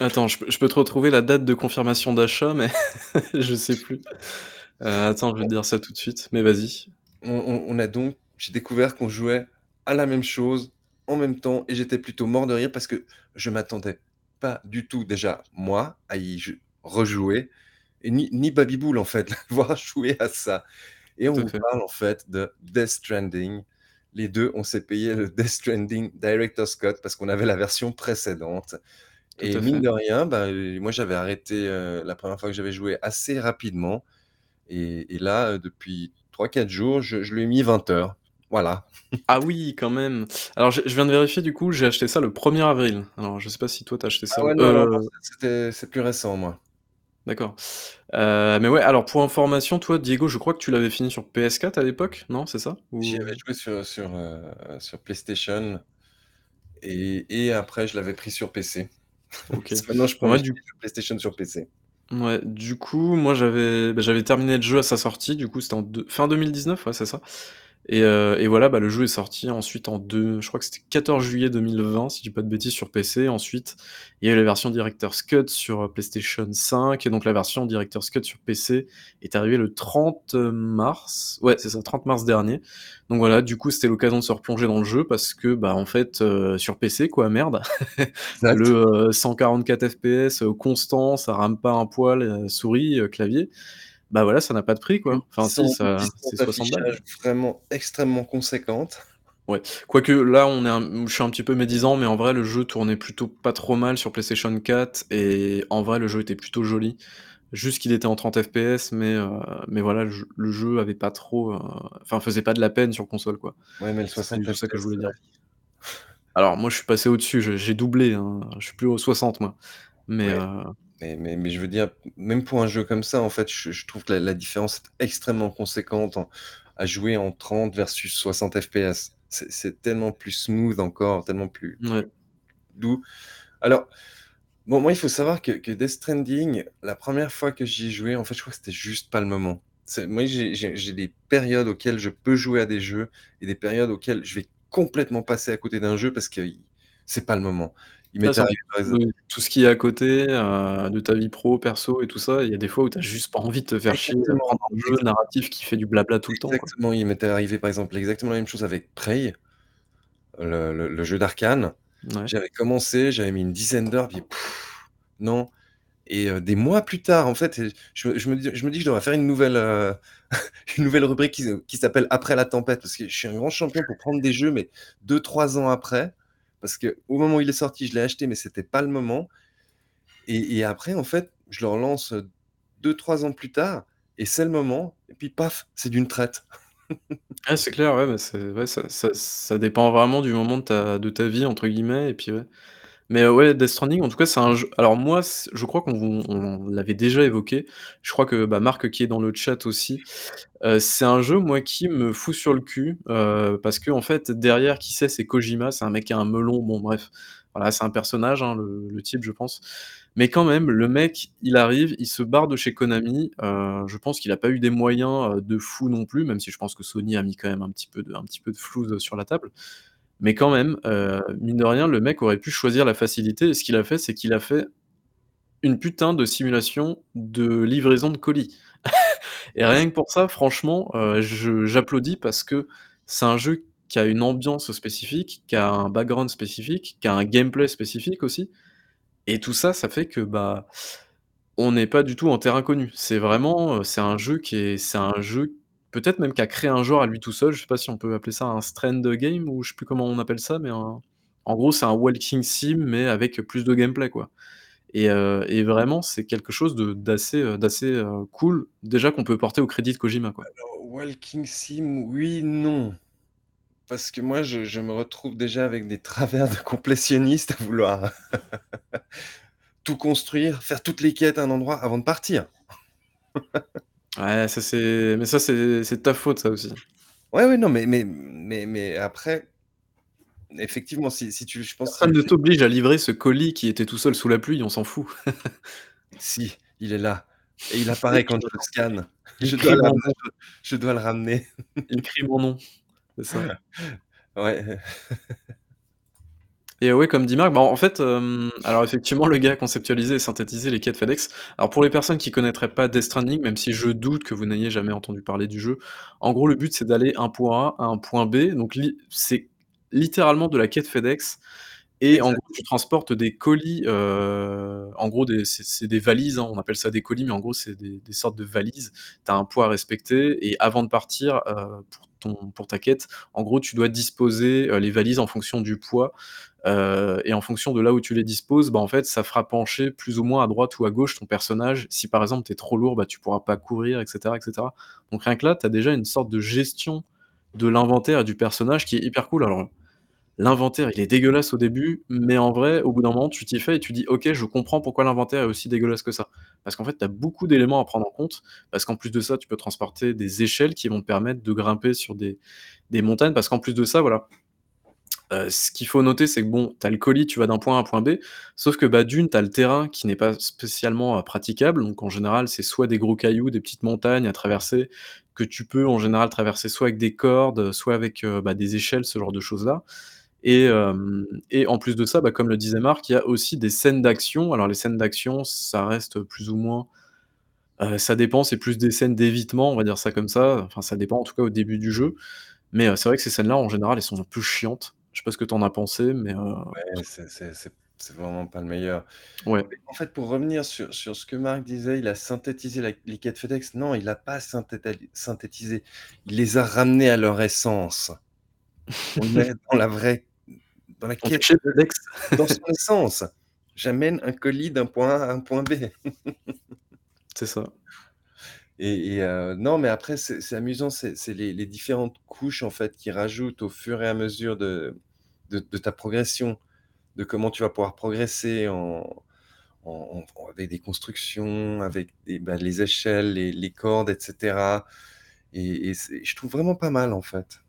Attends, je peux te retrouver la date de confirmation d'achat, mais (laughs) je sais plus. Heu, attends, je vais te dire ça tout de suite, mais vas-y. On on on a donc j'ai découvert qu'on jouait à la même chose, en même temps et j'étais plutôt mort de rire parce que je m'attendais pas du tout déjà, moi, à y rejouer et ni ni Baby Bull en fait, (laughs) voir jouer à ça et on vous parle en fait de Death Stranding. Les 2, on s'est payé le (laughs) Death Stranding Director's Cut parce qu'on avait la version précédente Tout et mine fait. de rien, bah, heu, moi j'avais arrêté, heu, la 1re fois que j'avais joué assez rapidement et et là, heu, depuis 3-4 jours, je je lui ai mis 20 heures. Voilà. Ah oui, quand même. Alors je je viens de vérifier du coup, j'ai acheté ça le 1er avril. Alors je sais pas si toi tu as acheté ça Ah le ouais, non, c'était c'est plus récent moi. D'accord. Heu, mais ouais, alors pour information, toi, Diego, je crois que tu l'avais fini sur PS4 à l'époque, non, c'est ça? J'y avais Ou joué sur sur, sur PlayStation et et après je l'avais pris sur PC. OK. (laughs) Maintenant je du des jeux PlayStation sur PC. Mouais, du coup, moi j'avais, bah, j'avais terminé le jeu à sa sortie, du coup, c'était en deux fin 2019, ouais, c'est ça et heu et voilà, bah, le jeu est sorti ensuite en deux je crois que c'était 14 juillet 2020 si je dis pas de bêtises sur PC. Ensuite, il y a eu la version Director's Cut sur, heu, PlayStation 5 et donc la version Director's Cut sur PC est arrivée le 30 mars. Ouais, c'est ça, 30 mars dernier. Donc voilà, du coup, c'était l'occasion de se replonger dans le jeu parce que, bah, en fait, heu, sur PC quoi, merde. (laughs) Le, heu, 144 FPS, heu, constant, ça rame pas un poil, souris, clavier. Bah, voilà, ça n'a pas de prix quoi. Enfin si, ça c'est 60 balles. vraiment extrêmement conséquente. Ouais, quoique là, on est un je suis un petit peu médisant, mais en vrai, le jeu tournait plutôt pas trop mal sur PlayStation 4 et en vrai, le jeu était plutôt joli. Juste qu'il était en 30 FPS, mais heu, mais voilà, le jeu le jeu avait pas trop, heu, enfin faisait pas de la peine sur console quoi. Ouais, mais le C'était 60 juste ça que je voulais c'est dire. Alors moi, je suis passé au-dessus, j'ai doublé, hein, je suis plus aux 60 moi, mais Ouais, heu mais mais mais je veux dire, même pour un jeu comme ça, en fait, je je trouve que la la différence est extrêmement conséquente en à jouer en 30 versus 60 FPS. C'est tellement plus smooth encore, tellement plus doux. Alors, bon, moi, il faut savoir que que Death Stranding, la 1re fois que j'y ai joué, en fait, je crois que c'était juste pas le moment. Moi, j'ai des périodes auxquelles je peux jouer à des jeux et des périodes auxquelles je vais complètement passer à côté d'un jeu parce que c'est pas le moment. Il m'est arrivé par exemple tout ce qui est à côté, heu, de ta vie pro, perso et tout ça, il y a des fois où tu as juste pas envie de te faire chier prendre un jeu narratif qui fait du blabla tout le temps, exactement. Il m'était arrivé, par exemple, exactement la même chose avec Prey, le le le jeu d'Arcane. Mouais. J'avais commencé, j'avais mis une dizaine d'heures, puis non et heu, des mois plus tard, en fait, je me je me dis je me dis: «Je devrais faire une nouvelle, heu, (laughs) une nouvelle rubrique qui qui s'appelle "Après la tempête" parce que je suis un grand champion pour prendre des jeux, mais 2-3 ans après, parce qu'au moment où il est sorti, je l'ai acheté, mais c'était pas le moment et après, en fait, je le relance, heu, 2-3 ans plus tard et c'est le moment et puis paf, c'est d'une traite. (laughs) Ah, c'est clair, ouais, ouais, ça ça dépend vraiment du moment de ta de ta vie, entre guillemets et puis. Mais ouais, Death Stranding, en tout cas, c'est un jeu alors moi, je crois qu'on vous l'avait déjà évoqué. Je crois que, bah, Marc qui est dans le chat aussi, heu, c'est un jeu, moi, qui me fout sur le cul, heu, parce qu'en fait, derrière, qui c'est? C'est Kojima, c'est un mec qui a un melon, bon bref, voilà, c'est un personnage, hein, le type, je pense. Mais quand même, le mec, il arrive, il se barre de chez Konami, heu, je pense qu'il a pas eu des moyens, de fou non plus, même si je pense que Sony a mis quand même un petit peu de un petit peu de sur la table. Mais quand même, heu, mine de rien, le mec aurait pu choisir la facilité. Et ce qu'il a fait, c'est qu'il a fait une putain de simulation de livraison de colis. (laughs) Et rien que pour ça, franchement, je j'applaudis parce que c'est un jeu qui a une ambiance spécifique, qui a un background spécifique, qui a un gameplay spécifique aussi. Et tout ça, ça fait que, bah, On n'est pas du tout en terrain connu. C'est vraiment, heu, c'est un jeu qui est c'est un jeu peut-être même qui a créé un genre à lui tout seul. Je sais pas si on peut appeler ça un strand game ou je sais plus comment on appelle ça, mais en gros, c'est un walking sim, mais avec plus de gameplay, quoi et et vraiment, c'est quelque chose d'assez, d'assez, heu, cool, déjà qu'on peut porter au crédit de Kojima, walking sim, oui, non. Parce que moi, je je me retrouve déjà avec des travers de complétionniste à vouloir (laughs) tout construire, faire toutes les quêtes à un endroit avant de partir. (laughs) Ouais, ça c'est mais ça c'est c'est de ta faute ça aussi. Ouais, ouais, non, mais mais mais mais après effectivement, si si tu je pense si Personne ne t'oblige à livrer ce colis qui était tout seul sous la pluie, on s'en fout. (laughs) Si, il est là et il apparaît quand je le scanne. Je dois le ramener je dois le ramener. Il crie mon nom, c'est ça. (laughs) Ouais. Et ouais, comme dit Marc, bah, en fait, hem, alors effectivement, le gars a conceptualisé et synthétisé les quêtes FedEx. Alors pour les personnes qui connaîtraient pas Death Stranding, même si je doute que vous n'ayez jamais entendu parler du jeu, en gros, le but, c'est d'aller un point A à un point B, donc li c'est littéralement de la quête FedEx. Et en gros, tu transportes des colis, heu, en gros, des c'est c'est des valises, hein, on appelle ça des colis, mais en gros, c'est des des sortes de valises. Tu as un poids à respecter et avant de partir, heu, pour ton pour ta quête, en gros, tu dois disposer, les valises en fonction du poids, heu et en fonction de là où tu les disposes, bah, en fait, ça fera pencher plus ou moins à droite ou à gauche ton personnage. Si par exemple, tu es trop lourd, bah, tu pourras pas courir et cetera et cetera. Donc rien que là, tu as déjà une sorte de gestion de l'inventaire et du personnage qui est hyper cool. Alors L'inventaire, il est dégueulasse au début, mais en vrai, au bout d'un moment, tu t'y fais et tu dis: «OK, je comprends pourquoi l'inventaire est aussi dégueulasse que ça». Parce qu'en fait, tu as beaucoup d'éléments à prendre en compte, parce qu'en plus de ça, tu peux transporter des échelles qui vont te permettre de grimper sur des montagnes. Parce qu'en plus de ça, voilà, heu, ce qu'il faut noter, c'est que bon, tu as le colis, tu vas d'un point à un point B, sauf que, bah, d'une, tu as le terrain qui n'est pas spécialement, heu, praticable. Donc en général, c'est soit des gros cailloux, des petites montagnes à traverser, que tu peux en général traverser soit avec des cordes, soit avec, heu, bah, des échelles, ce genre de choses-là. Et en plus de ça, bah, comme le disait Marc, il y a aussi des scènes d'action. Alors les scènes d'action, ça reste plus ou moins, ça dépend, c'est plus des scènes d'évitement, on va dire ça comme ça. Enfin, ça dépend en tout cas au début du jeu. Mais, c'est vrai que ces scènes-là, en général, elles sont un peu chiantes. Je sais pas ce que tu en as pensé, mais, Ouais, c'est c'est c'est c'est vraiment pas le meilleur. ouais. Mais en fait, pour revenir sur sur ce que Marc disait, il a synthétisé la les quêtes FedEx. Non, il a pas synthétisé, il les a ramenées à leur essence. On est (laughs) dans la vraie dans la On quête chez FedEx. (laughs) dans son essence. J'amène un colis d'un point A à un point B C'est ça. Et heu, non, mais après c'est amusant, c'est les différentes couches, en fait, qu'ils rajoutent au fur et à mesure de ta progression, de comment tu vas pouvoir progresser avec des constructions, avec des, bah, les échelles, les cordes et cetera et je trouve vraiment pas mal, en fait.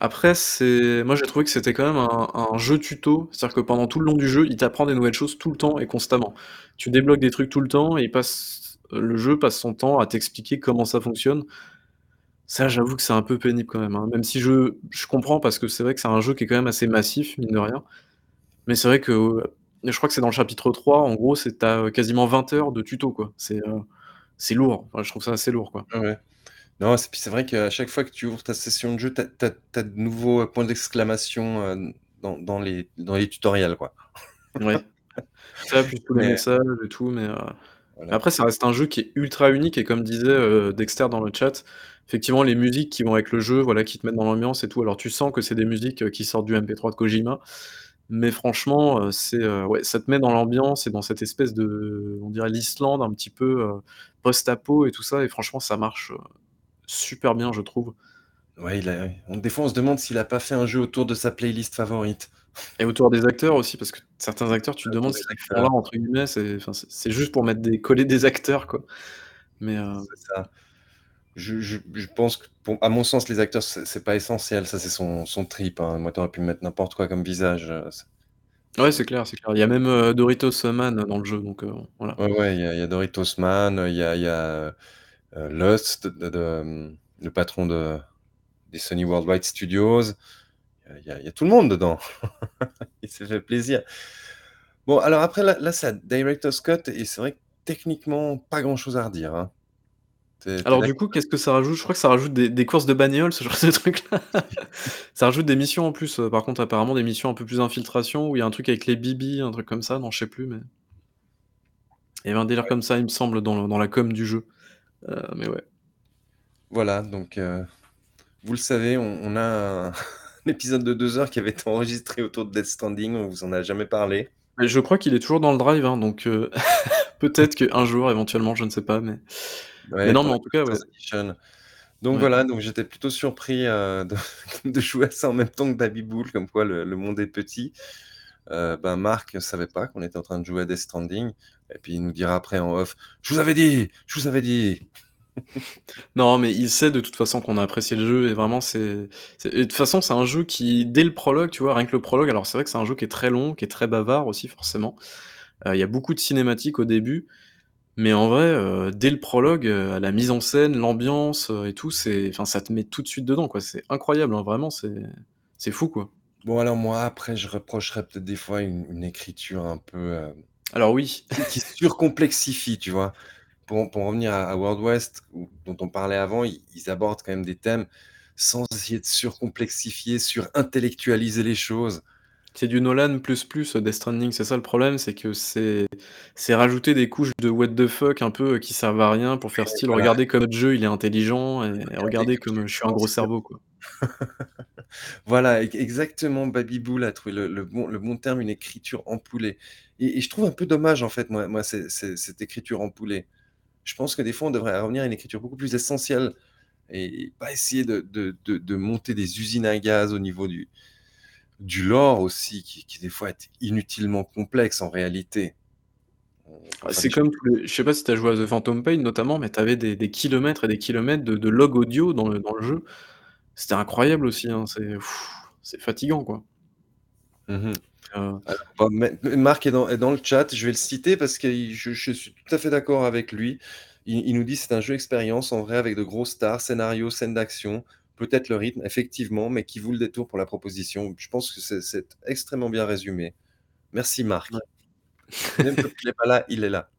Après, c'est moi j'ai trouvé que c'était quand même un un jeu tuto. C'est-à-dire que pendant tout le long du jeu, il t'apprend des nouvelles choses tout le temps et constamment. Tu débloques des trucs tout le temps et il passe le jeu passe son temps à t'expliquer comment ça fonctionne. Ça, j'avoue que c'est un peu pénible quand même, hein, même si je je comprends parce que c'est vrai que c'est un jeu qui est quand même assez massif, mine de rien. Mais c'est vrai que, je crois que c'est dans le chapitre 3, en gros, c'est as, quasiment 20 heures de tuto, quoi. C'est, c'est lourd. Enfin, je trouve ça assez lourd, quoi. Ouais. Non, c'est vrai qu'à chaque fois que tu ouvres ta session de jeu, tu as de nouveaux, points d'exclamation, heu, dans dans les dans les tutoriels, quoi. Ouais. (laughs) Ça, plus tous les Mais messages et tout, mais, mais voilà. après ça reste un jeu qui est ultra unique et comme disait, heu, Dexter dans le chat, effectivement les musiques qui vont avec le jeu, voilà, qui te mettent dans l'ambiance et tout. Alors tu sens que c'est des musiques, heu, qui sortent du MP3 de Kojima, mais franchement, heu, c'est, ouais, ça te met dans l'ambiance et dans cette espèce de on dirait l'Islande un petit peu, heu, post-apo et tout ça et franchement ça marche, super bien je trouve Ouais, il a des fois, on se demande s'il a pas fait un jeu autour de sa playlist favorite. Et autour des acteurs aussi parce que certains acteurs tu te demandes ce qu'ils font là entre guillemets, c'est juste pour mettre des coller des acteurs quoi, mais, c'est ça. Je je je pense que pour à mon sens, les acteurs, c'est pas essentiel, ça, c'est son son trip, hein. Moi, tu aurais pu me mettre n'importe quoi comme visage, c'est Ouais, c'est clair, c'est clair. Il y a même, heu, Doritos Man dans le jeu, donc voilà. ouais, ouais, il y a il y a Doritos Man, il y a il y a, heu, Lust de de, le patron de des Sony Worldwide Studios. Il y a il y a tout le monde dedans. (laughs) Il s'est fait plaisir. Bon, alors après là là, c'est Director's Cut et c'est vrai que techniquement, pas grand chose à redire, hein. Es es Alors du coup, qu'est-ce que ça rajoute? Je crois que ça rajoute des des courses de bagnole, ce genre de trucs-là. (laughs) Ça rajoute des missions en plus, par contre apparemment des missions un peu plus infiltration où il y a un truc avec les bibis, un truc comme ça, non, je sais plus mais Il y avait un délire comme ça, il me semble, dans dans la com du jeu. Heu, mais ouais. Voilà, donc heu, vous le savez, on on a épisode de 2 heures qui avait été enregistré autour de Death Stranding, on vous en a jamais parlé. Mais je crois qu'il est toujours dans le drive, hein, donc heu, (laughs) peut-être qu'un jour, éventuellement, je ne sais pas, mais mais non, mais en tout cas, ouais. Donc Ouais. voilà, donc j'étais plutôt surpris, heu, (laughs) de de jouer à ça en même temps que Babybel, comme quoi le le monde est petit. Heu, ben, Marc savait pas qu'on était en train de jouer à Death Stranding et puis il nous dira après en off: «Je vous avais dit! Je vous avais dit!» Non, mais il sait de toute façon qu'on a apprécié le jeu et vraiment c'est c'est et de toute façon, c'est un jeu qui dès le prologue, tu vois, rien que le prologue alors c'est vrai que c'est un jeu qui est très long, qui est très bavard aussi forcément. Heu, il y a beaucoup de cinématiques au début, mais en vrai, heu, dès le prologue, heu, la mise en scène, l'ambiance, heu, et tout, c'est enfin, ça te met tout de suite dedans, quoi. C'est incroyable, hein, vraiment, c'est c'est fou, quoi. Bon alors moi après je reprocherais peut-être des fois une une écriture un peu, heu, Alors oui. qui qui surcomplexifie, tu vois? Pour pour en revenir à à World West dont on parlait avant, ils ils abordent quand même des thèmes sans essayer de surcomplexifier, surintellectualiser les choses. C'est du Nolan plus plus, heu, Death Stranding, c'est ça le problème, c'est que c'est c'est rajouter des couches de what the fuck un peu, heu, qui servent à rien pour faire style: voilà. «Regardez comme notre jeu, il est intelligent et Regardez regardez comme une je suis un gros cerveau», quoi. (laughs) Voilà, exactement, Babybel a trouvé le le bon le bon terme, une écriture empoulée et et je trouve un peu dommage en fait moi cette écriture empoulée. Je pense que des fois on devrait revenir à une écriture beaucoup plus essentielle et pas essayer de de de de monter des usines à gaz au niveau du du lore aussi qui qui des fois est inutilement complexe en réalité. Faire c'est comme les je sais pas si tu as joué à The Phantom Pain notamment, mais tu avais des des kilomètres et des kilomètres de de log audio dans le dans le jeu. C'était incroyable aussi, hein, c'est c'est fatigant, quoi. Mmh Alors Marc est dans est dans le chat, je vais le citer parce qu'il je je suis tout à fait d'accord avec lui. Il il nous dit: «C'est un jeu expérience en vrai avec de grosses stars, scénario, scènes d'action, peut-être le rythme, effectivement, mais qui vaut le détour pour la proposition». Je pense que c'est extrêmement bien résumé. Merci Ouais. Marc. Même quand il est pas là, il est là.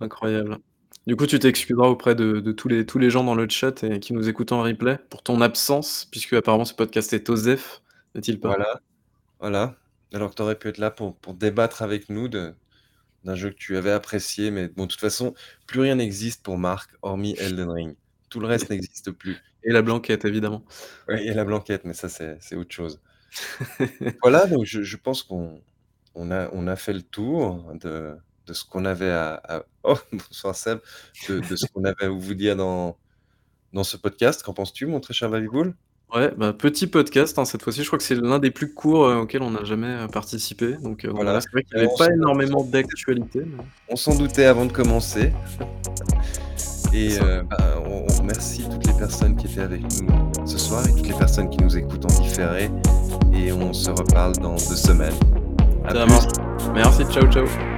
Incroyable. Du coup, tu t'excuseras auprès de de tous les tous les gens dans le chat et qui nous écoutent en replay pour ton absence, puisque apparemment ce podcast est OSEF, n'est-il pas? Voilà, voilà. Alors que tu aurais pu être là pour pour débattre avec nous de d'un jeu que tu avais apprécié, mais bon, de toute façon, plus rien n'existe pour Marc hormis Elden Ring. Tout le reste n'existe plus. Et la blanquette évidemment. Ouais et la blanquette, mais ça c'est c'est autre chose. (laughs) Voilà, donc je je pense qu'on on a on a fait le tour de de ce qu'on avait à à oh (laughs) bonsoir Seb, de de ce qu'on avait à vous dire dans dans ce podcast. Qu'en penses-tu mon très cher Babybel? Ouais, bah, petit podcast, hein, cette fois-ci, je crois que c'est l'un des plus courts, heu, auxquels on a jamais, heu, participé, donc donc Voilà, voilà, c'est vrai qu'il y et avait on pas s'en énormément d'actualité, mais on s'en doutait avant de commencer C'est et ça. bah, on on remercie toutes les personnes qui étaient avec nous ce soir et toutes les personnes qui nous écoutent en différé et on se reparle dans 2 semaines. À Ça plus. marche. Merci, ciao, ciao.